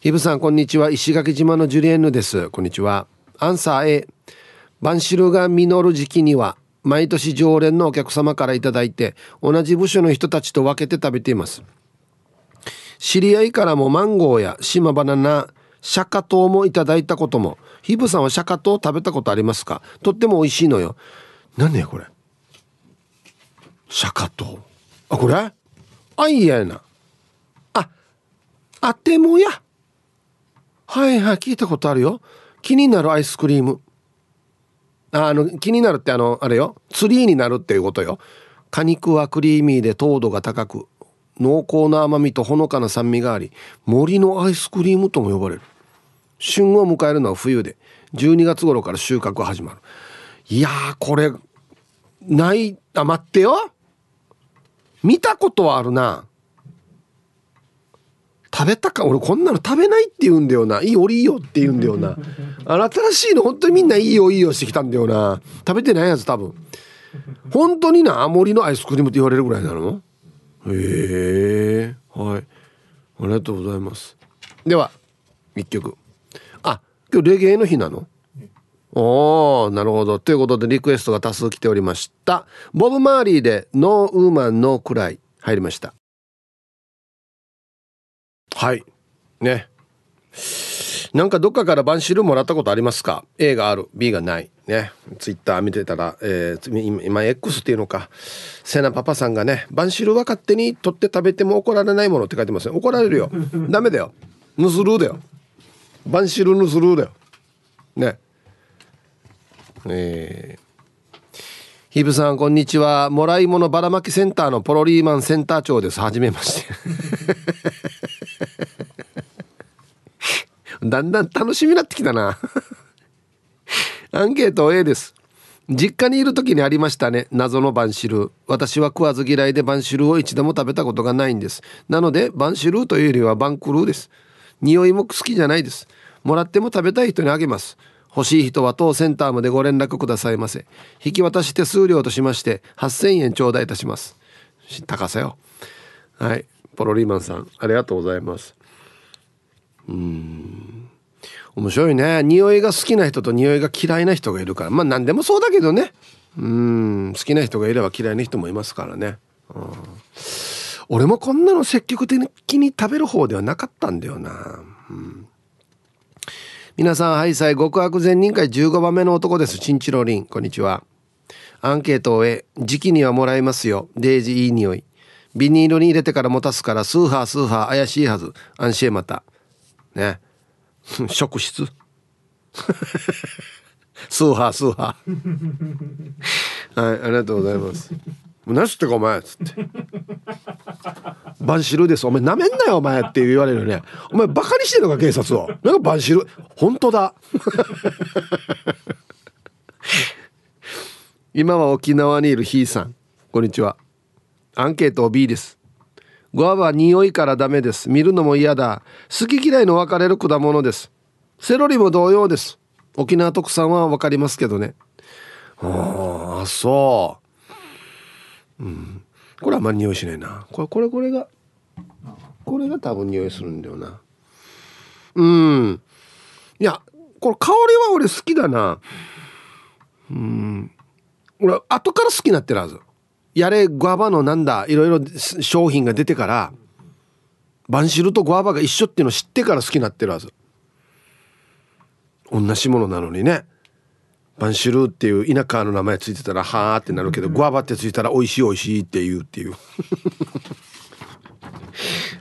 A: ひぶさんこんにちは。石垣島のジュリエンヌです。こんにちは。アンサー A バンシルが実る時期には毎年常連のお客様から頂いて同じ部署の人たちと分けて食べています。知り合いからもマンゴーや島バナナシャカトウもいただいたこともヒブさんはシャカトウ食べたことありますか？とっても美味しいのよ。何ねこれ？シャカトウ。あこれ？あいやな。ああてもや。はいはい聞いたことあるよ。気になるアイスクリーム。あの気になるってあのあれよ。ツリーになるっていうことよ。果肉はクリーミーで糖度が高く濃厚な甘みとほのかな酸味があり森のアイスクリームとも呼ばれる。旬を迎えるのは冬で12月頃から収穫が始まる。いやこれないあ待ってよ。見たことはあるな。食べたか？俺こんなの食べないって言うんだよな。いいよいいよって言うんだよな。[LAUGHS] あの新しいの本当にみんないいよいいよしてきたんだよな。食べてないやつ多分。本当にな森のアイスクリームって言われるぐらいなの？へえはい。ありがとうございます。では一曲。今日レゲエの日なの？おー、なるほど。ということでリクエストが多数来ておりました。ボブ・マーリーでノーウーマンノークライ入りました。はい。ね。なんかどっかからバンシルもらったことありますか ?A がある、B がない。ね。ツイッター見てたら、えー、今 X っていうのか、セナパパさんがね、バンシルは勝手に取って食べても怒られないものって書いてますね。怒られるよ。[LAUGHS] ダメだよ。ヌスルーだよ。バンシルヌスルーだよねえー、ヒブさんこんにちはもらい物ばらまきセンターのポロリーマンセンター長ですはじめまして [LAUGHS] だんだん楽しみになってきたな。アンケート A です。実家にいる時にありましたね。謎のバンシル私は食わず嫌いでバンシルを一度も食べたことがないんです。なのでバンシルというよりはバンクルーです。匂いも好きじゃないです。もらっても食べたい人にあげます。欲しい人は当センターまでご連絡くださいませ。引き渡し手数料としまして8000円頂戴いたします。高さよ。はい。ポロリーマンさんありがとうございます。うん。面白いね。匂いが好きな人と匂いが嫌いな人がいるから。まあ何でもそうだけどね。うん。好きな人がいれば嫌いな人もいますからね、うん、俺もこんなの積極的に食べる方ではなかったんだよな、うん、皆さんハイサイ極悪善人会。15番目の男です。チンチロリン。こんにちは。アンケートを終え時期にはもらいますよ。デージいい匂い。ビニールに入れてから持たすからスーハースーハー怪しいはず。安心また。ね。[LAUGHS] 職質？[LAUGHS] スーハースーハー。[LAUGHS] はいありがとうございます。何すってかお前っつって。バンシルです。お前なめんなよお前って言われるよね。お前バカにしてんのか警察を。なんかバンシル本当だ。今は沖縄にいるひーさん。こんにちは。アンケート B です。ゴアは匂いからダメです。見るのも嫌だ。好き嫌いの分かれる果物です。セロリも同様です。沖縄特産は分かりますけどね。ああそう。うん。これあんまり匂いしないな。これこれこれがこれが多分匂いするんだよな。うん。いやこれ香りは俺好きだな。うん。俺後から好きになってるはず。やれグアバのなんだいろいろ商品が出てからバンシルとグアバが一緒っていうのを知ってから好きになってるはず。同じものなのにね。バンシルっていう田舎の名前ついてたらはーってなるけどグアバってついたら美味しい美味しいって言うっていう。[LAUGHS]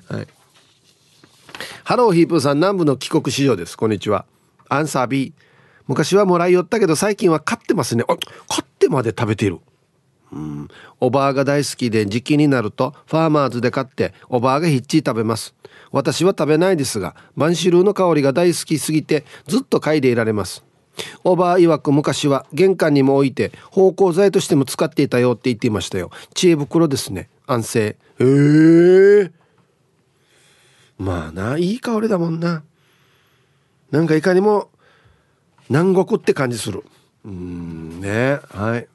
A: はい。ハローヒープーさん南部の帰国子女です。こんにちは。アンサー B 昔はもらいよったけど最近は買ってますね。あ買ってまで食べている。うん。おばあが大好きで時期になるとファーマーズで買っておばあがひっちり食べます。私は食べないですがバンシルーの香りが大好きすぎてずっと嗅いでいられます。おばあ曰く昔は玄関にも置いて芳香剤としても使っていたよって言っていましたよ。知恵袋ですね。安静。へえ。ー、まあないい香りだもんな。なんかいかにも南国って感じする。うんねはい。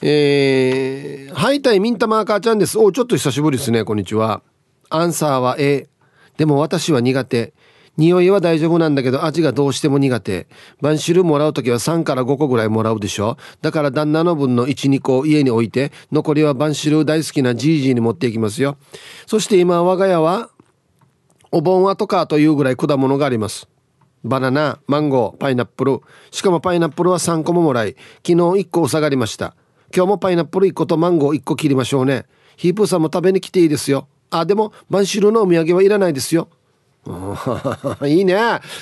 A: えー、ハイタイミンタマーカーちゃんです。おちょっと久しぶりですね。こんにちは。アンサーは A。でも私は苦手。匂いは大丈夫なんだけど味がどうしても苦手。バンシルもらう時は3から5個ぐらいもらうでしょ。だから旦那の分の1、2個を家に置いて、残りはバンシル大好きなジージーに持っていきますよ。そして今我が家は、お盆後かというぐらい果物があります。バナナ、マンゴー、パイナップル。しかもパイナップルは3個ももらい、昨日1個下がりました。今日もパイナップル1個とマンゴー1個切りましょうね。ヒープーさんも食べに来ていいですよ。あでもバンシルのお土産はいらないですよ。[LAUGHS] いいね。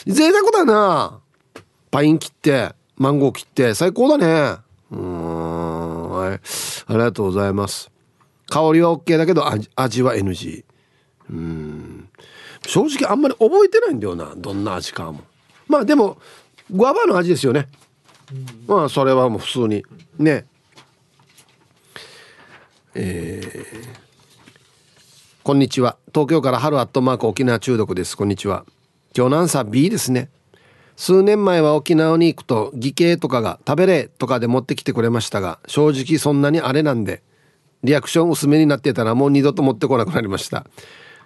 A: 贅沢だな。パイン切ってマンゴー切って。最高だね。うん。はい。ありがとうございます。香りは OK だけど味味は NG うん。正直あんまり覚えてないんだよな。どんな味かも。まあでもグアバの味ですよね。まあそれはもう普通に。ね。えー、こんにちは。東京から春アットマーク沖縄中毒です。こんにちは。今日のアンサー B ですね。数年前は沖縄に行くと義兄とかが食べれとかで持ってきてくれましたが正直そんなにあれなんでリアクション薄めになってたらもう二度と持ってこなくなりました。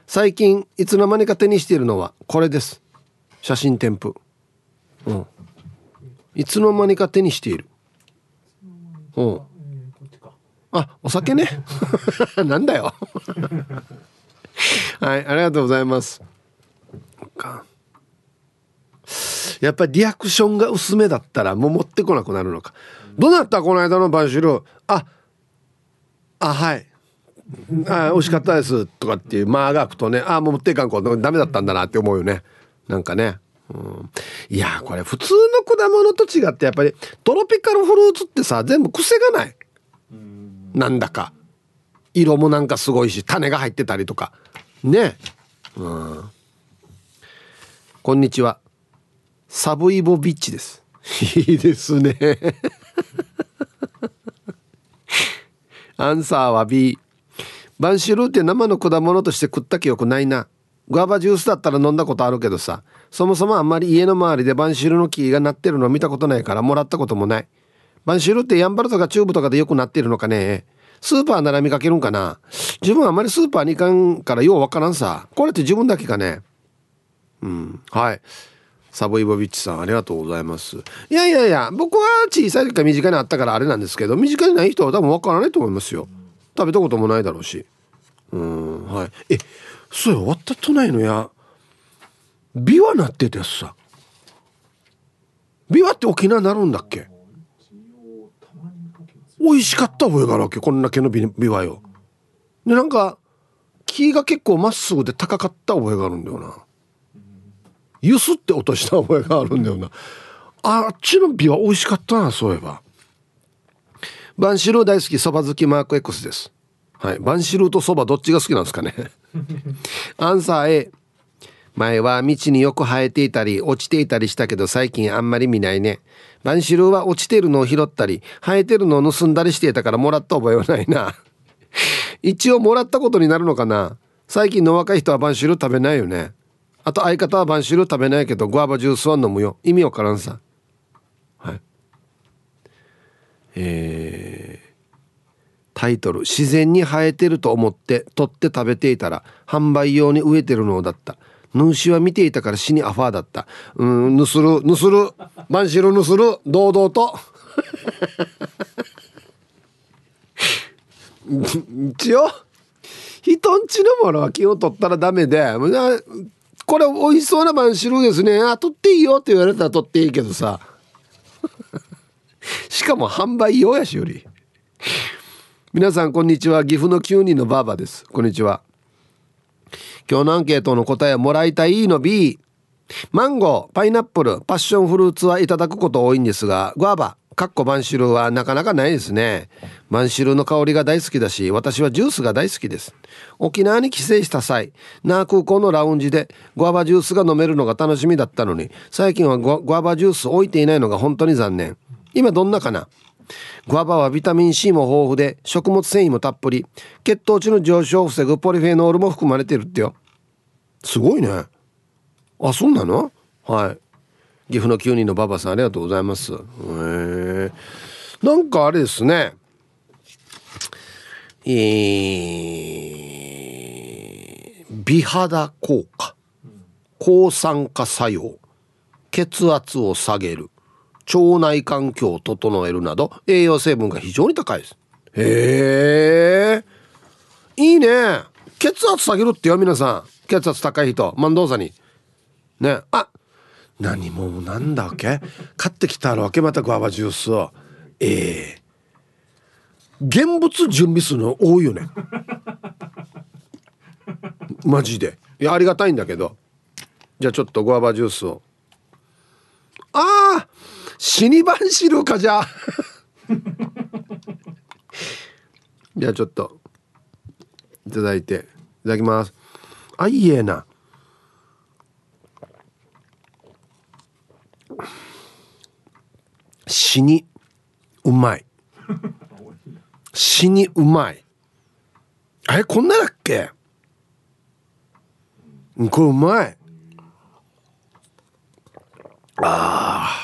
A: 最近いつの間にか手にしているのはこれです。写真添付。うん。いつの間にか手にしている。うん。あ、お酒ね。[LAUGHS] なんだよ。[LAUGHS] はい、ありがとうございます。やっぱりリアクションが薄めだったらもう持ってこなくなるのか。どうなったこの間のバンシル。あ、あ、はい。あ美味しかったですとかっていう間が空くとねあもう持っていかんこダメだったんだなって思うよねなんかね、うん、いやこれ普通の果物と違ってやっぱりトロピカルフルーツってさ全部癖がないなんだか。色もなんかすごいし種が入ってたりとか。ね。うん。こんにちは。サブイボビッチです。いいですね。[LAUGHS] アンサーは B バンシルーって生の果物として食った記憶ないな。グアバジュースだったら飲んだことあるけどさ。そもそもあんまり家の周りでバンシルの木がなってるの見たことないからもらったこともない。バンシルってヤンバルとかチューブとかでよくなってるのかね？スーパーなら見かけるんかな？自分あんまりスーパーに行かんからようわからんさ。これって自分だけかね？うん。はい。サボイボビッチさんありがとうございます。いやいやいや僕は小さい時から身近にあったからあれなんですけど身近にない人は多分わからないと思いますよ。食べたこともないだろうし。うん。はい。えそうや終わったとないのや。ビワなってたやつさ。ビワって沖縄になるんだっけ？美味しかった覚えがあるわけ。こんな毛のビビワよでなんか木が結構まっすぐで高かった覚えがあるんだよな。ゆすって落とした覚えがあるんだよな。あっちの美は美味しかったなそういえば。バンシルー大好きそば好きマーク X です。はい。バンシルーとそばどっちが好きなんですかね。[LAUGHS] アンサー A 前は道によく生えていたり落ちていたりしたけど最近あんまり見ないね。バンシルは落ちてるのを拾ったり生えてるのを盗んだりしていたからもらった覚えはないな。[LAUGHS] 一応もらったことになるのかな。最近の若い人はバンシル食べないよね。あと相方はバンシル食べないけどグアバジュースは飲むよ。意味わからんさ。はい。えー、タイトル「自然に生えてると思って取って食べていたら販売用に植えてるのだった」ヌーシは見ていたから死にアファーだったうん。ぬするぬする。バンシルぬする。堂々と。一応人んちのものは気を取ったらダメで。これ美味しそうなバンシルですね。あ取っていいよって言われたら取っていいけどさ。しかも販売用やしより。皆さんこんにちは。岐阜の9人のバーバです。こんにちは。今日のアンケートの答えはもらいたいの B マンゴーパイナップルパッションフルーツはいただくこと多いんですがグアバかっこバンシルはなかなかないですね。バンシルの香りが大好きだし私はジュースが大好きです。沖縄に帰省した際那覇空港のラウンジでグアバジュースが飲めるのが楽しみだったのに最近はグアバジュース置いていないのが本当に残念。今どんなかな？グアバはビタミン C も豊富で食物繊維もたっぷり。血糖値の上昇を防ぐポリフェノールも含まれてるってよ。すごいね。あそうなの？はい。岐阜の9人のババさんありがとうございます。へえ。なんかあれですね。えー、美肌効果。抗酸化作用。血圧を下げる。腸内環境を整えるなど栄養成分が非常に高いです。へえいいね。血圧下げるってよ皆さん。血圧高い人。万動作に。ね。あ何もなんだわけ？買ってきたわけ？またグアバジュースを。ええ。ー、現物準備するの多いよね。マジで。いやありがたいんだけど。じゃあちょっとグアバジュースを。ああ死にバンシルかじゃ。あじゃあちょっと。いただいて。いただきます。あいいえな。死にうまい。死にうまい。えこんなだっけ？これうまい。あ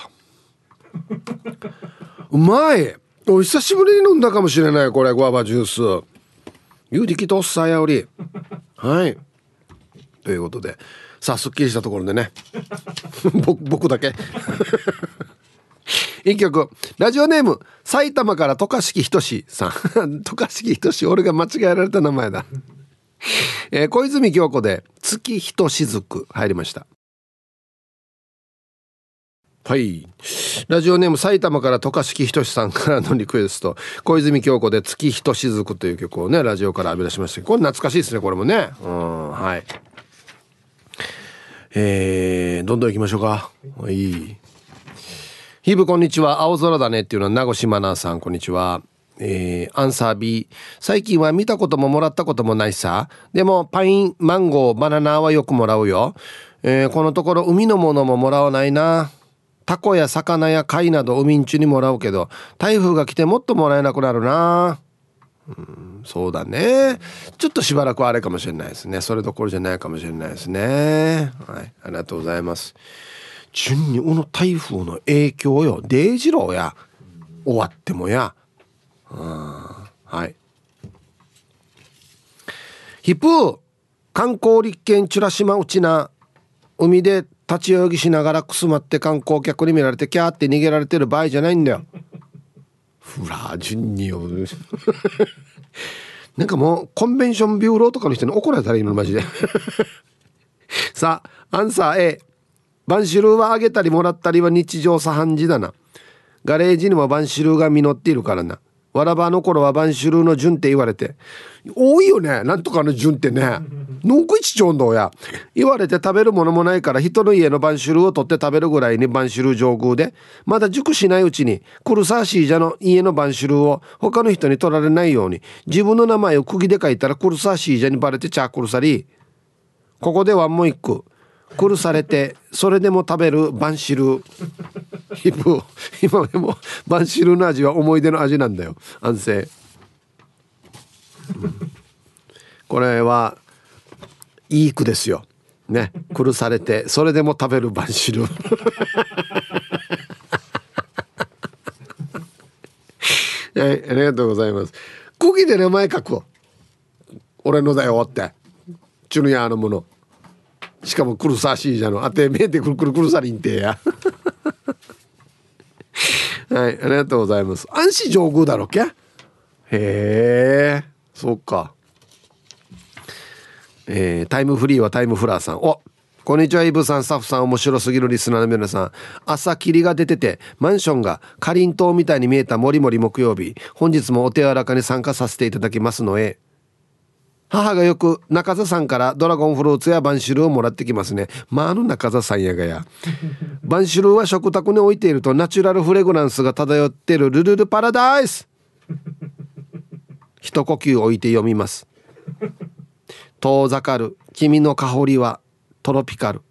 A: うまい。お久しぶりに飲んだかもしれないこれグアバジュースゆうりきとっさやおり。はい。ということでさあすっきりしたところでね。[LAUGHS] 僕だけ。[LAUGHS] 一曲。ラジオネーム埼玉から渡嘉敷仁さん。[LAUGHS] 渡嘉敷仁俺が間違えられた名前だ。えー、小泉京子で月ひとしずく入りました。はいラジオネーム埼玉から渡嘉敷仁さんからのリクエスト小泉京子で月ひとしずくという曲をねラジオから浴び出しましたこれ懐かしいですねこれもねうんはいえー、どんどん行きましょうか。はい。ヒブこんにちは。青空だねっていうのは名越真奈さんこんにちは。えー、アンサー B。最近は見たことももらったこともないさ。でもパイン、マンゴー、バナナはよくもらうよ。えー、このところ海のものももらわないな。タコや魚や貝など海んちにもらうけど、台風が来てもっともらえなくなるな。うんそうだね。ちょっとしばらくあれかもしれないですね。それどころじゃないかもしれないですね。はいありがとうございます。順にこの台風の影響よ。デイジローや。終わってもや。うんはい。ヒプー観光立県チュラ島うちな海で立ち泳ぎしながらくすまって観光客に見られてキャーって逃げられてる場合じゃないんだよ。フラージュニオなんかもうコンベンションビューローとかの人に怒られたらいいのマジで。[LAUGHS] さあアンサー A バンシルーはあげたりもらったりは日常茶飯事だな。ガレージにもバンシルーが実っているからな。わらばの頃は晩秋の順って言われて。多いよね。なんとかの順ってね。[LAUGHS] のんこ一丁どうや。言われて食べるものもないから人の家の晩秋を取って食べるぐらいに晩秋上空でまだ熟しないうちにクルサーシージャの家の晩秋を他の人に取られないように自分の名前を釘で書いたらクルサーシージャにバレてチャークルサリー。ここではもう一句。苦されてそれでも食べるバンシルヒプ今でもバンシルの味は思い出の味なんだよ。安静、これはいい句ですよ。ね。苦されてそれでも食べるバンシルはい、ありがとうございます。釘で名前書く俺のだよって。チュヌヤーのもの。しかもクルサシーじゃの。あてめえでくるくるくるさりんてや。はいありがとうございます。安心上空だろけ？へえそっか。えー、タイムフリーはタイムフラーさん。おこんにちはイブさん。スタッフさん面白すぎるリスナーの皆さん。朝霧が出ててマンションがかりんとうみたいに見えたもりもり木曜日。本日もお手柔らかに参加させていただきますのへ母がよく中座さんからドラゴンフルーツやバンシルをもらってきますね。まああの中座さんやがや。バンシルは食卓に置いているとナチュラルフレグランスが漂ってるルルルパラダイス。一呼吸置いて読みます。遠ざかる。君の香りはトロピカル。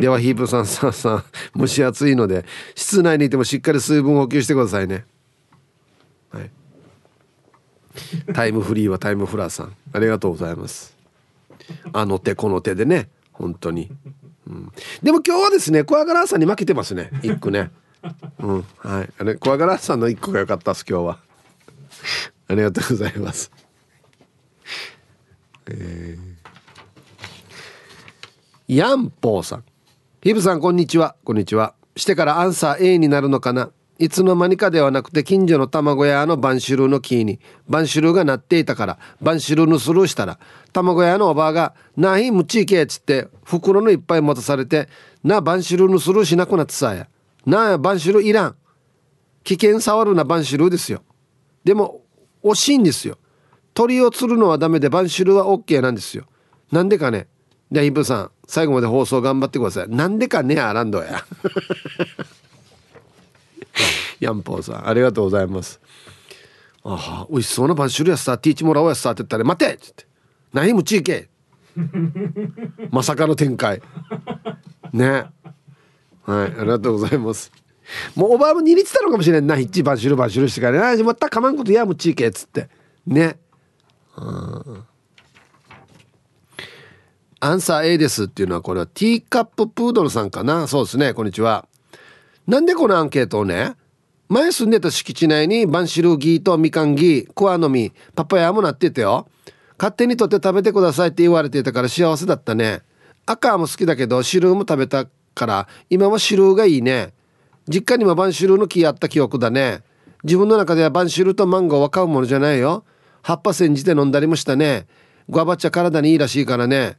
A: ではヒープさんさんさん [LAUGHS] 蒸し暑いので室内にいてもしっかり水分補給してくださいね。[LAUGHS] タイムフリーはタイムフラーさん。ありがとうございます。あの手この手でね本当に、うん、でも今日はですね怖がらさんに負けてますね。一句ね。うん。はい。あれ怖がらさんの一個が良かったです今日は。ありがとうございます。えー、ヤンポーさん。ヒブさんこんにちは。こんにちは。してからアンサー A になるのかな？いつの間にかではなくて近所の卵屋のバンシルーの木にバンシルーが鳴っていたからバンシュルーのスルーしたら卵屋のおばあが「なひむちいけ」っつって袋のいっぱい持たされて「なバンシュルーのスルーしなくなってさや」「なあバンシルーいらん」危険触るなバンシルーですよでも惜しいんですよ。鳥を釣るのはダメでバンシュルーは OK なんですよ。なんでかね。でイブさん最後まで放送頑張ってください。なんでかねアランドや。ヤンポーさんありがとうございます。ああ美味しそうなバンシュルやさ。ティーチもらおうやさって言ったら待て!っつって。何もちいけ! [LAUGHS] まさかの展開。ね。はいありがとうございます。もうおばあも握ってたのかもしれんな。一バンシュルバンシュルしてからね。また。かまんことやむちいけ。っつって。ね。うん。アンサー A ですっていうのはこれはティーカッププードルさんかな。そうですね。こんにちは。なんでこのアンケートをね前住んでた敷地内にバンシルギーとみかんギークワの実パパヤもなっててよ。勝手に取って食べてくださいって言われてたから幸せだったね。赤も好きだけど汁も食べたから今は汁がいいね。実家にもバンシルの木あった記憶だね。自分の中ではバンシルとマンゴーは買うものじゃないよ。葉っぱ煎じて飲んだりもしたね。グアバチャ体にいいらしいからね。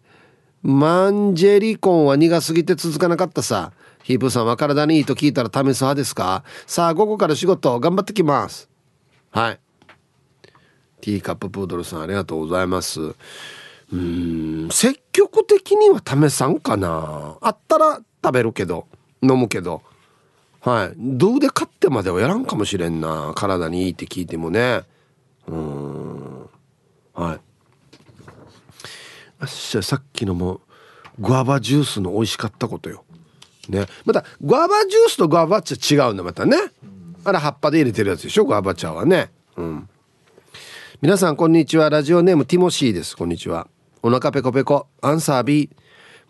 A: マンジェリコンは苦すぎて続かなかったさ。ヒープさんは体にいいと聞いたら試す派ですか？さあ午後から仕事頑張ってきます。はい。ティーカッププードルさんありがとうございます。うん積極的には試さんかな。あったら食べるけど飲むけど。はい。どうで買ってまではやらんかもしれんな。体にいいって聞いてもね。うん。はい。あっしゃさっきのもグアバジュースの美味しかったことよ。ね。またグアバジュースとグアバ茶違うんだまたね。あれ葉っぱで入れてるやつでしょグアバ茶はね。うん。皆さんこんにちは。ラジオネームティモシーです。こんにちは。お腹ペコペコ。アンサー B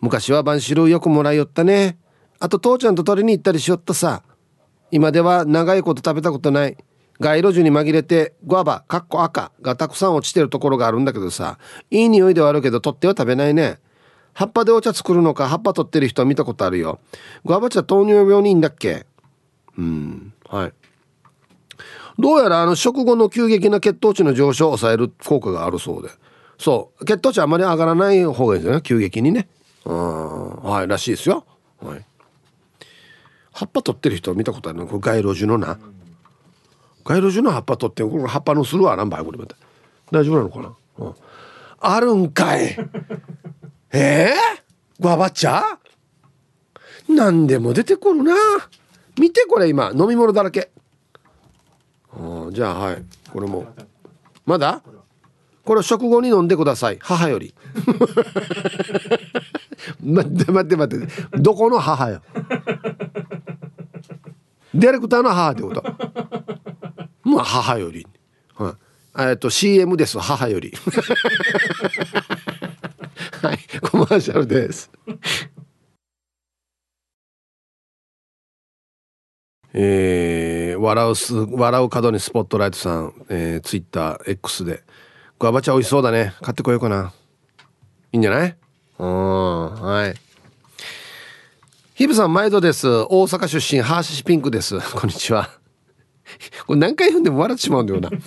A: 昔はバンシルよくもらいよったね。あと父ちゃんと取りに行ったりしよったさ。今では長いこと食べたことない。街路樹に紛れてグアバかっこ赤がたくさん落ちてるところがあるんだけどさ。いい匂いではあるけど取っては食べないね。葉っぱでお茶作るのか葉っぱ取ってる人は見たことあるよ。グアバ茶糖尿病にいいんだっけ？うん。はい。どうやらあの食後の急激な血糖値の上昇を抑える効果があるそうで。そう。血糖値あまり上がらない方がいいですよね急激にね。うんはいらしいですよ。はい。葉っぱ取ってる人見たことあるの？これ街路樹のな。街路樹の葉っぱ取ってこれ葉っぱのするわなんばいこれまた大丈夫なのかな、うん、あるんかい。ええー、グアバッチャ？何でも出てくるな。見てこれ今飲み物だらけ。あじゃあはい。これも。まだ？これ食後に飲んでください。母より。[LAUGHS] 待って待って待って。どこの母よ？ディレクターの母ってこと？まあ母より、はい、えっと CM です母より。マーシャルです。[LAUGHS] えー、笑うす笑う角にスポットライトさん、えー、ツイッター X で。グアバ茶美味しそうだね。買ってこようかな。いいんじゃない？うんはい。ヒブさん毎度です。大阪出身ハーシシピンクです。こんにちは。[LAUGHS] これ何回読んでも笑ってしまうんだよな。今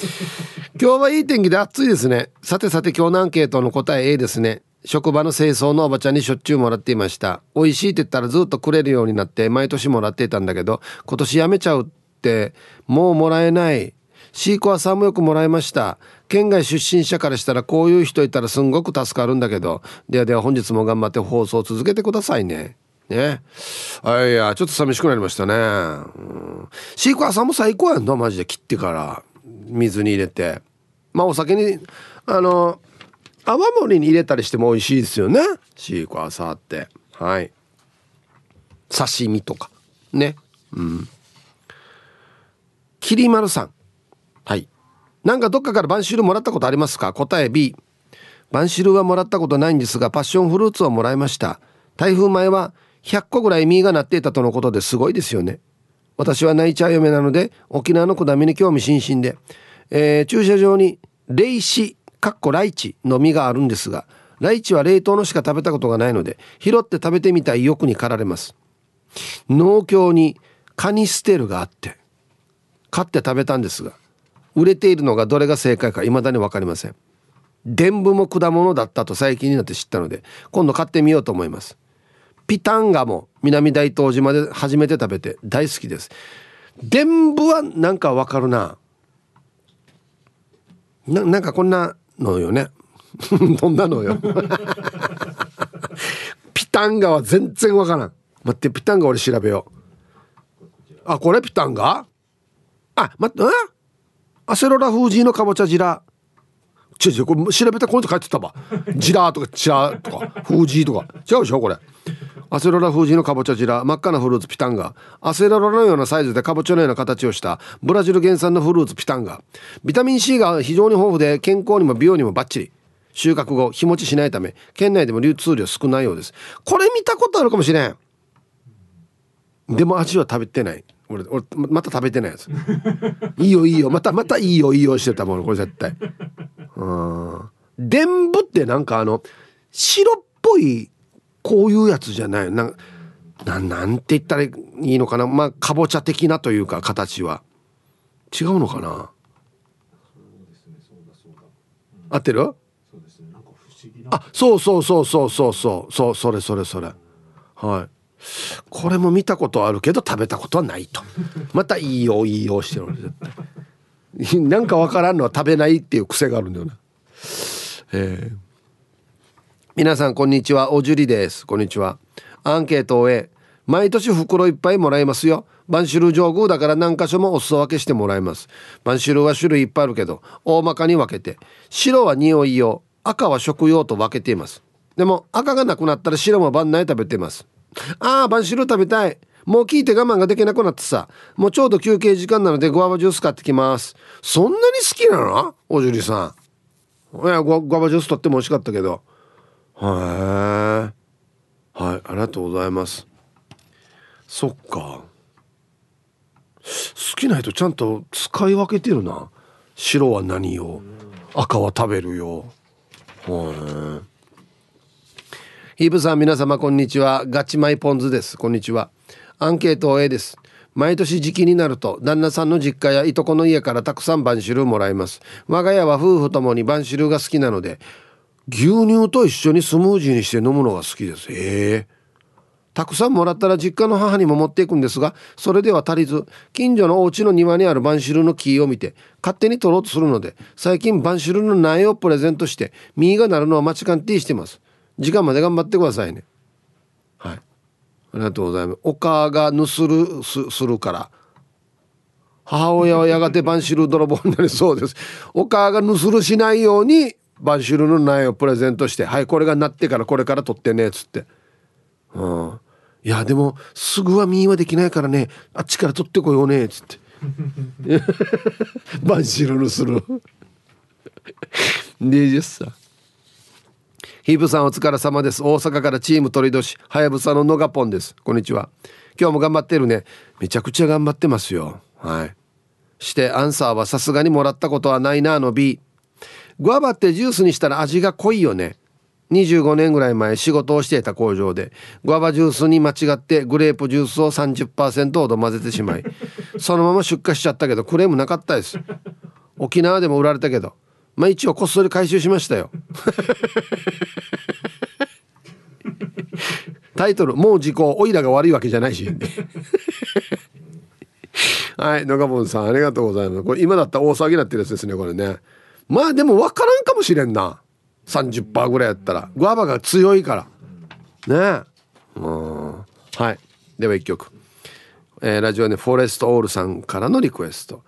A: 日はいい天気で暑いですね。さてさて今日のアンケートの答え A ですね。職場の清掃のおばちゃんにしょっちゅうもらっていました。美味しいって言ったらずっとくれるようになって毎年もらっていたんだけど今年やめちゃうってもうもらえない。シーコはさんもよくもらいました。県外出身者からしたらこういう人いたらすんごく助かるんだけど。ではでは本日も頑張って放送続けてくださいね。ね。あいやちょっと寂しくなりましたね、うん、シークワさんも最高やんのマジで。切ってから。水に入れて。まあお酒にあの泡盛に入れたりしても美味しいですよね。シークワーサーって。はい。刺身とか。ね。うん。きりまるさん。はい。なんかどっかからバンシルもらったことありますか？答え B バンシルはもらったことないんですがパッションフルーツをもらいました。台風前は100個ぐらい実がなっていたとのことですごいですよね。私は泣いちゃう嫁なので沖縄の果実に興味津々で、えー、駐車場に霊子かっこライチの実があるんですがライチは冷凍のしか食べたことがないので拾って食べてみたい欲に駆られます。農協にカニステルがあって買って食べたんですが売れているのがどれが正解か未だに分かりません。伝部も果物だったと最近になって知ったので今度買ってみようと思います。ピタンガも南大東島で初めて食べて大好きです。伝部はなんかわかるな。ななんかこんなのよね。[LAUGHS] 飛んなのよ。[LAUGHS] ピタンガは全然わからん。待ってピタンガ俺調べよう。あこれピタンガ？あ待ってアセロラフージーのかぼちゃジラ。違う違うこれ調べたこの人書いてたわジラーとかチラーとかフージーとか。違うでしょこれ。アセロラフージーのかぼちゃジラ。真っ赤なフルーツピタンガ。アセロラのようなサイズでかぼちゃのような形をした。ブラジル原産のフルーツピタンガ。ビタミン C が非常に豊富で健康にも美容にもバッチリ。収穫後日持ちしないため県内でも流通量少ないようです。これ見たことあるかもしれん。でも味は食べてない。俺俺また食べてないやつ。[LAUGHS] いいよいいよ。またまたいいよいいよしてたもんこれ絶対。うん。伝部ってなんかあの白っぽいこういうやつじゃない。なななんて言ったらいいのかな。まあかぼちゃ的なというか形は。違うのかな？合ってる？あそうそうそうそうそうそう。そうそれそれそれ。はいこれも見たことあるけど食べたことはないと。[LAUGHS] またいいよいいよしてる。[LAUGHS] なんかわからんのは食べないっていう癖があるんだよね。えー、皆さんこんにちは。おじゅりです。こんにちは。アンケートを終え毎年袋いっぱいもらいますよ。バンシル上宮だから何箇所もお裾分けしてもらいます。バンシルは種類いっぱいあるけど大まかに分けて白は匂い用赤は食用と分けています。でも赤がなくなったら白も晩内食べてます。ああ、晩汁食べたい。もう聞いて我慢ができなくなってさ。もうちょうど休憩時間なのでグアバジュース買ってきます。そんなに好きなの？おじゅりさん。いや、グアバジュースとっても美味しかったけど。へえ。はい、ありがとうございます。そっか。好きな人ちゃんと使い分けてるな。白は何よ。赤は食べるよ。はい。ヒープさん皆様こんにちは。ガチマイポンズです。こんにちは。アンケート A です。毎年時期になると旦那さんの実家やいとこの家からたくさん晩汁もらいます。我が家は夫婦ともに晩汁が好きなので牛乳と一緒にスムージーにして飲むのが好きです。へえたくさんもらったら実家の母にも持っていくんですがそれでは足りず近所のお家の庭にあるバンシルの木を見て勝手に取ろうとするので最近バンシルの苗をプレゼントして実がなるのは間違ってしてます。時間まで頑張ってくださいね。はい。ありがとうございます。お母が盗るすするから。母親はやがてバンシル泥棒になりそうです。お母が盗るしないようにバンシルの苗をプレゼントして「はいこれがなってからこれから取ってね」っつって。うん。いやでもすぐは実はできないからね。あっちから取ってこようねっつって。バンシルのする。[LAUGHS] 20歳ヒープさんお疲れ様です。大阪からチーム鳥年はやぶさののがぽんです。こんにちは。今日も頑張ってるね。めちゃくちゃ頑張ってますよ。はい。してアンサーはさすがにもらったことはないなあの B グアバってジュースにしたら味が濃いよね。25年ぐらい前仕事をしていた工場で。グアバジュースに間違ってグレープジュースを30%ほど混ぜてしまい。そのまま出荷しちゃったけどクレームなかったです。沖縄でも売られたけど。まあ一応こっそり回収しましたよ。[LAUGHS] タイトル「もう時効おいらが悪いわけじゃないし」[LAUGHS] はい野川さんありがとうございます。これ今だったら大騒ぎになってるやつですねこれね。まあでも分からんかもしれんな。30%ぐらいやったら。グアバが強いから。ね。うん。はい。では1曲、えー、ラジオネフォレストオールさんからのリクエスト。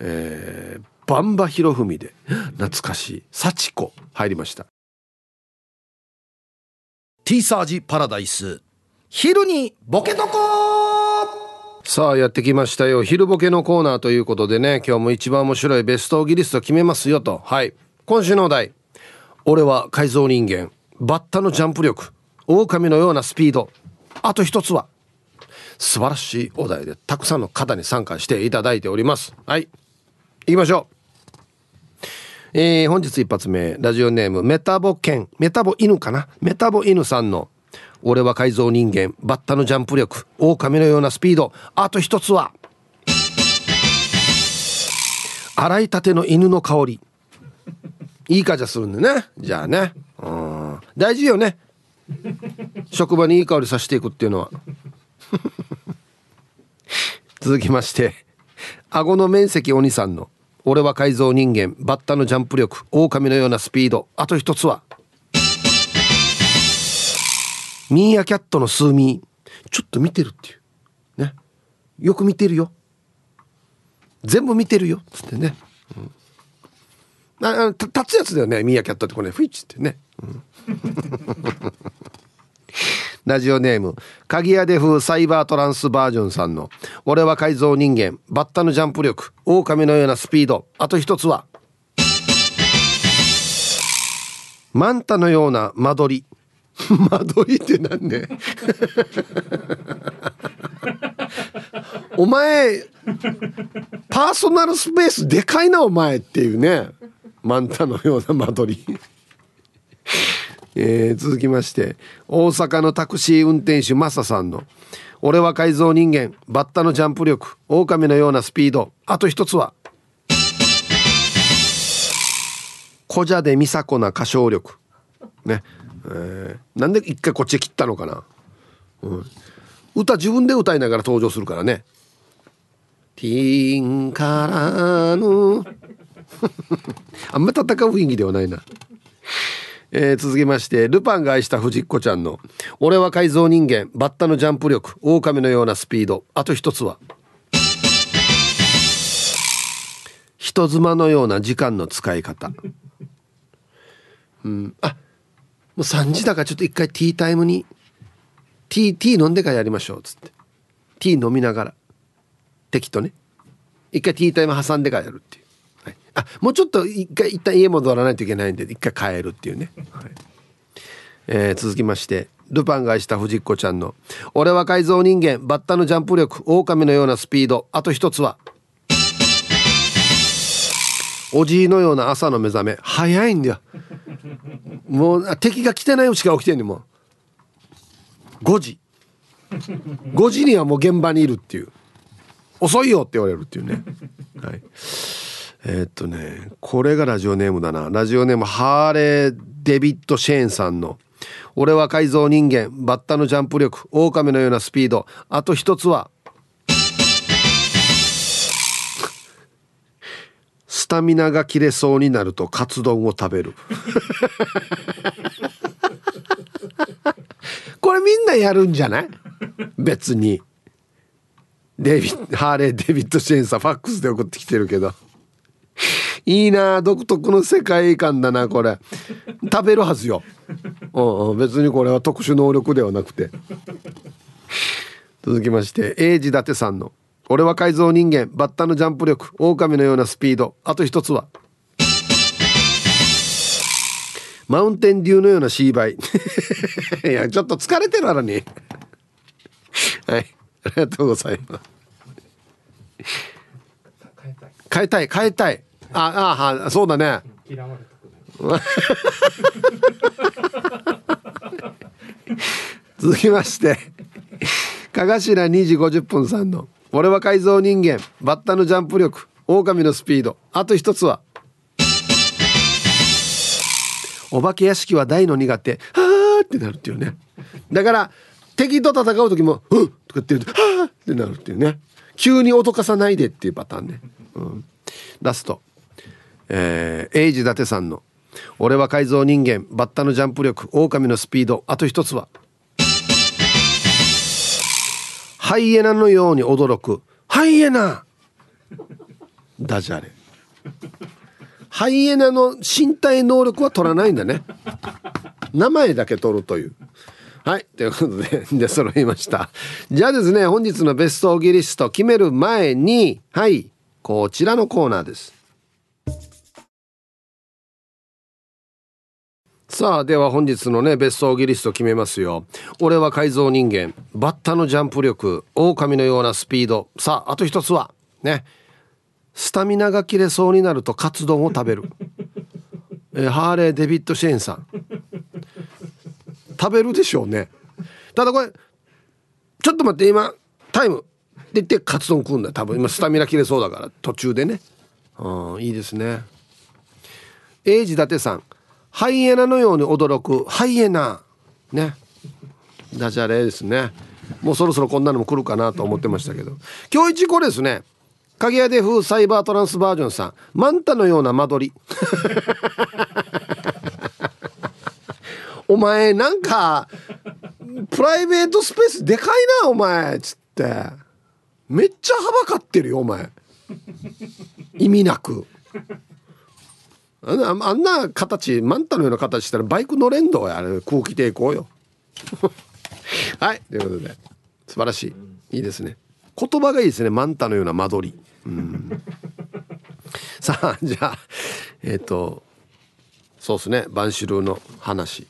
A: えー、バンバヒロフミで懐かしい。幸子入りました。
C: ティーサージパラダイス。昼にボケとこ
A: さあやってきましたよ。昼ボケのコーナーということでね今日も一番面白いベストギリスト決めますよと。はい。今週のお題。俺は改造人間。バッタのジャンプ力。狼のようなスピード。あと一つは素晴らしいお題でたくさんの方に参加していただいております。はい。行きましょう。えー、本日一発目ラジオネームメタボ犬。メタボ犬かな？メタボ犬さんの「俺は改造人間バッタのジャンプ力狼のようなスピード。あと一つは洗いたての犬の香り。いい感じするんでね。じゃあね。うん。大事よね。職場にいい香りさせていくっていうのは。[LAUGHS] 続きまして顎の面積お兄さんの。俺は改造人間。バッタのジャンプ力。狼のようなスピード。あと一つはミーアキャットの数ミー。ちょっと見てるっていう。ね。よく見てるよ。全部見てるよ。っつってね、うん、あ立つやつだよね。ミーアキャットってこれ、ね、フイッチってね、うん。ラジオネーム鍵屋で風サイバートランスバージョンさんの「俺は改造人間バッタのジャンプ力狼のようなスピード。あと一つはマンタのような間取り」[LAUGHS] 間取りってなんね？[LAUGHS] お前パーソナルスペースでかいなお前っていうね。マンタのような間取り。えー、続きまして大阪のタクシー運転手マサさんの「俺は改造人間バッタのジャンプ力狼のようなスピードあと一つは」「小蛇で美佐子な歌唱力」ね、えー、なんで一回こっちへ切ったのかな、うん、歌自分で歌いながら登場するからね「ティーンからの」[LAUGHS] あんま戦う雰囲気ではないな。えー、続きましてルパンが愛した藤子ちゃんの「俺は改造人間バッタのジャンプ力狼のようなスピード。あと一つは」人妻のような時間の使い方。うんあもう3時だからちょっと一回ティータイムにティーティー飲んでからやりましょうっつって。ティー飲みながら。適当ね。一回ティータイム挟んでからやるっていう。あもうちょっと一回一旦家戻らないといけないんで一回帰るっていうね、はい。えー、続きましてルパンが愛した藤子ちゃんの「俺は改造人間バッタのジャンプ力狼のようなスピード。あと一つは」おじいのような朝の目覚め。早いんだよ。もう敵が来てないうちから起きてんねんもう。5時。5時にはもう現場にいるっていう。遅いよって言われるっていうね。はい。え、っとねこれがラジオネームだな。ラジオネームハーレー・デビッド・シェーンさんの「俺は改造人間バッタのジャンプ力狼のようなスピード。あと一つはスタミナが切れそうになるとカツ丼を食べる。これみんなやるんじゃない？別に。デビハーレー・デビッド・シェーンさんファックスで送ってきてるけど。[LAUGHS] いいな独特の世界観だなこれ。食べるはずよ、うんうん、別にこれは特殊能力ではなくて。続きまして英治伊達さんの「俺は改造人間バッタのジャンプ力狼のようなスピード。あと一つは」マウンテンデューのようなシーバイいやちょっと疲れてるからにはいありがとうございます。変えたい変えたいああはそうだね。[LAUGHS] 続きましてかがしら2時50分さんの「俺は改造人間バッタのジャンプ力狼のスピード。あと一つはお化け屋敷は大の苦手。はあってなるっていうね。だから敵と戦う時も「うん!」とかって言うと「はあ!」ってなるっていうね。急に脅かさないでっていうパターンね、うん、ラスト。えー、エイジ伊達さんの「俺は改造人間バッタのジャンプ力狼のスピードあと一つは」ハイエナのように驚くハイエナダジャレ。ハイエナの身体能力は取らないんだね。名前だけ取るという。はいということでで揃いました。じゃあですね本日のベストギリスト決める前にはいこちらのコーナーです。さあでは本日のねベストギリスト決めますよ。俺は改造人間。バッタのジャンプ力狼のようなスピード。さああと一つはね。スタミナが切れそうになるとカツ丼を食べる。えハーレー・デビッド・シェーンさん。食べるでしょうね。ただこれちょっと待って今タイムって言ってカツ丼食うんだ多分今スタミナ切れそうだから途中でね。うんいいですね。英治伊達さん。ハイエナのように驚くハイエナ。ね。ダジャレですね。もうそろそろこんなのも来るかなと思ってましたけど。今日一これですね。影屋で風サイバートランスバージョンさん。マンタのような間取り。お前なんかプライベートスペースでかいなお前っつって。めっちゃはばかってるよお前。意味なく。あんな形マンタのような形したらバイク乗れんのや空気抵抗よ。[LAUGHS] はいということで素晴らしい。いいですね。言葉がいいですねマンタのような間取り。うん。さあじゃあえっ、ー、とそうですねバンシルーの話。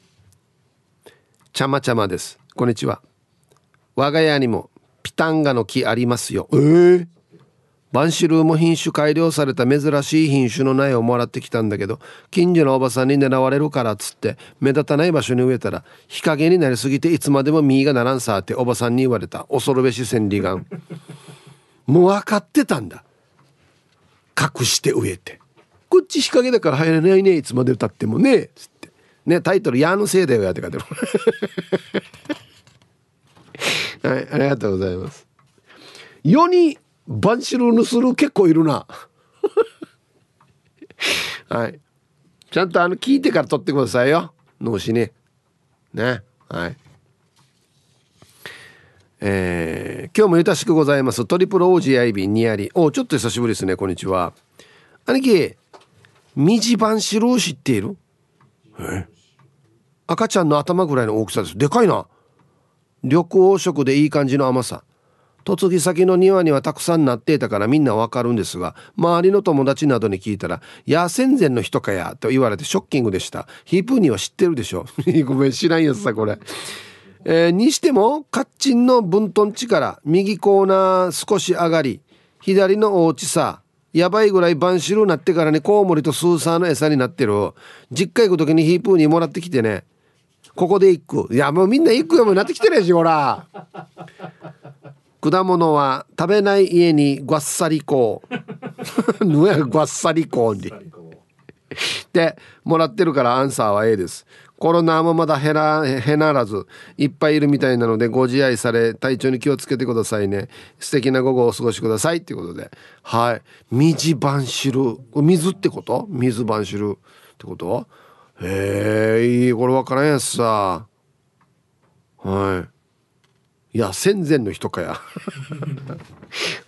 A: ちゃまちゃまです。こんにちは。我が家にもピタンガの木ありますよ。ええーバンシルーも品種改良された珍しい品種の苗をもらってきたんだけど近所のおばさんに狙われるからっつって目立たない場所に植えたら日陰になりすぎていつまでも実がならんさっておばさんに言われた。恐るべし千里眼。[LAUGHS] もう分かってたんだ。隠して植えて。こっち日陰だから入れないねいつまで歌ってもねつって。ねタイトル「矢のせいだよや」って書いてる。[LAUGHS] はいありがとうございます。世にバンシルヌスル結構いるな。[LAUGHS] はい。ちゃんとあの聞いてから取ってくださいよ。脳死ね。ね。はい。えー、今日もゆたしくございます。トリプルオージーアイビーニヤリおちょっと久しぶりですね。こんにちは。兄貴ミジバンシルー知っている？え？赤ちゃんの頭ぐらいの大きさです。でかいな。緑黄色でいい感じの甘さ。嫁ぎ先の庭にはたくさんなっていたからみんなわかるんですが周りの友達などに聞いたら「や戦前の人かや」と言われてショッキングでした。ヒープーニーは知ってるでしょ [LAUGHS] ごめん知らんやつさこれ。えー、にしてもカッチンの分トン地から右コーナー少し上がり左のおうちさやばいぐらいバンシルになってからねコウモリとスーサーの餌になってる。実家行く時にヒープーニーもらってきてね。ここで行く。いやもうみんな行くよもうなってきてるやしほら。果物は食べない家にごっさりこう。[LAUGHS] ぬやごっさりこうに。でもらってるからアンサーは A です。コロナもまだ減ら減らずいっぱいいるみたいなのでご自愛され体調に気をつけてくださいね。素敵な午後をお過ごしください。っていうことで。はい。水晩汁。水ってこと？水晩汁。ってこと？へえいい。これ分からんやつさ。はいいや戦前の人かや。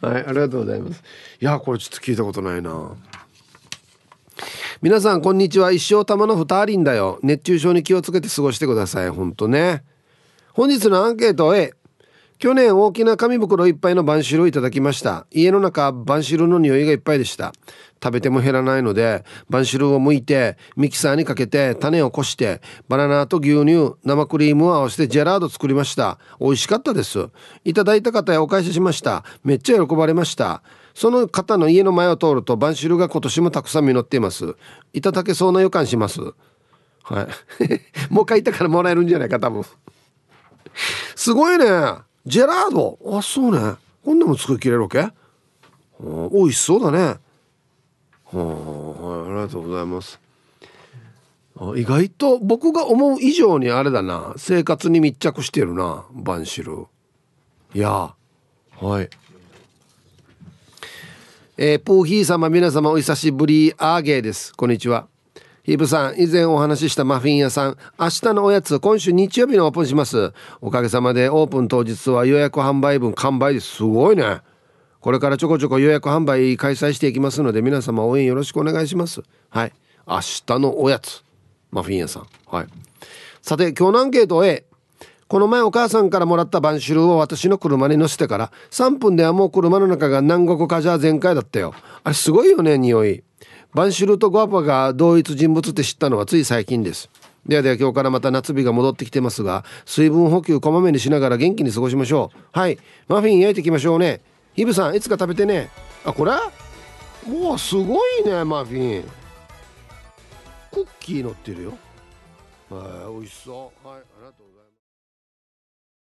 A: はいありがとうございます。いやこれちょっと聞いたことないな。皆さんこんにちは。一生玉の二人だよ。熱中症に気をつけて過ごしてください。ほんとね。本日のアンケート A 去年大きな紙袋いっぱいの晩汁をいただきました。家の中晩汁の匂いがいっぱいでした。食べても減らないので晩汁を剥いてミキサーにかけて種をこしてバナナと牛乳生クリームを合わせてジェラード作りました。美味しかったです。いただいた方へお返ししました。めっちゃ喜ばれました。その方の家の前を通ると晩汁が今年もたくさん実っています。いただけそうな予感します。はい。[LAUGHS] もう書いたからもらえるんじゃないか多分。すごいね。ジェラード。あそうね。こんなも作りきれるわけ？美味しそうだね。はあ、ありがとうございます。意外と僕が思う以上にあれだな。生活に密着してるなバンシル。いやはい。えー、プーヒー様皆様お久しぶり。アーゲーです。こんにちは。ヒブさん、以前お話ししたマフィン屋さん、明日のおやつ、今週日曜日にオープンします。おかげさまでオープン当日は予約販売分完売です。すごいね。これからちょこちょこ予約販売開催していきますので、皆様応援よろしくお願いします。はい。明日のおやつ、マフィン屋さん。はい。さて、今日のアンケート A。この前お母さんからもらった晩汁を私の車に乗せてから3分ではもう車の中が南国カジャー全開だったよ。あれすごいよね、匂い。バンシルとゴアパが同一人物って知ったのはつい最近です。ではでは今日からまた夏日が戻ってきてますが水分補給こまめにしながら元気に過ごしましょう。はい。マフィン焼いていきましょうね。ヒブさんいつか食べてね。あこれ？もうすごいねマフィン。クッキー乗ってるよ。はい美味しそう。はい。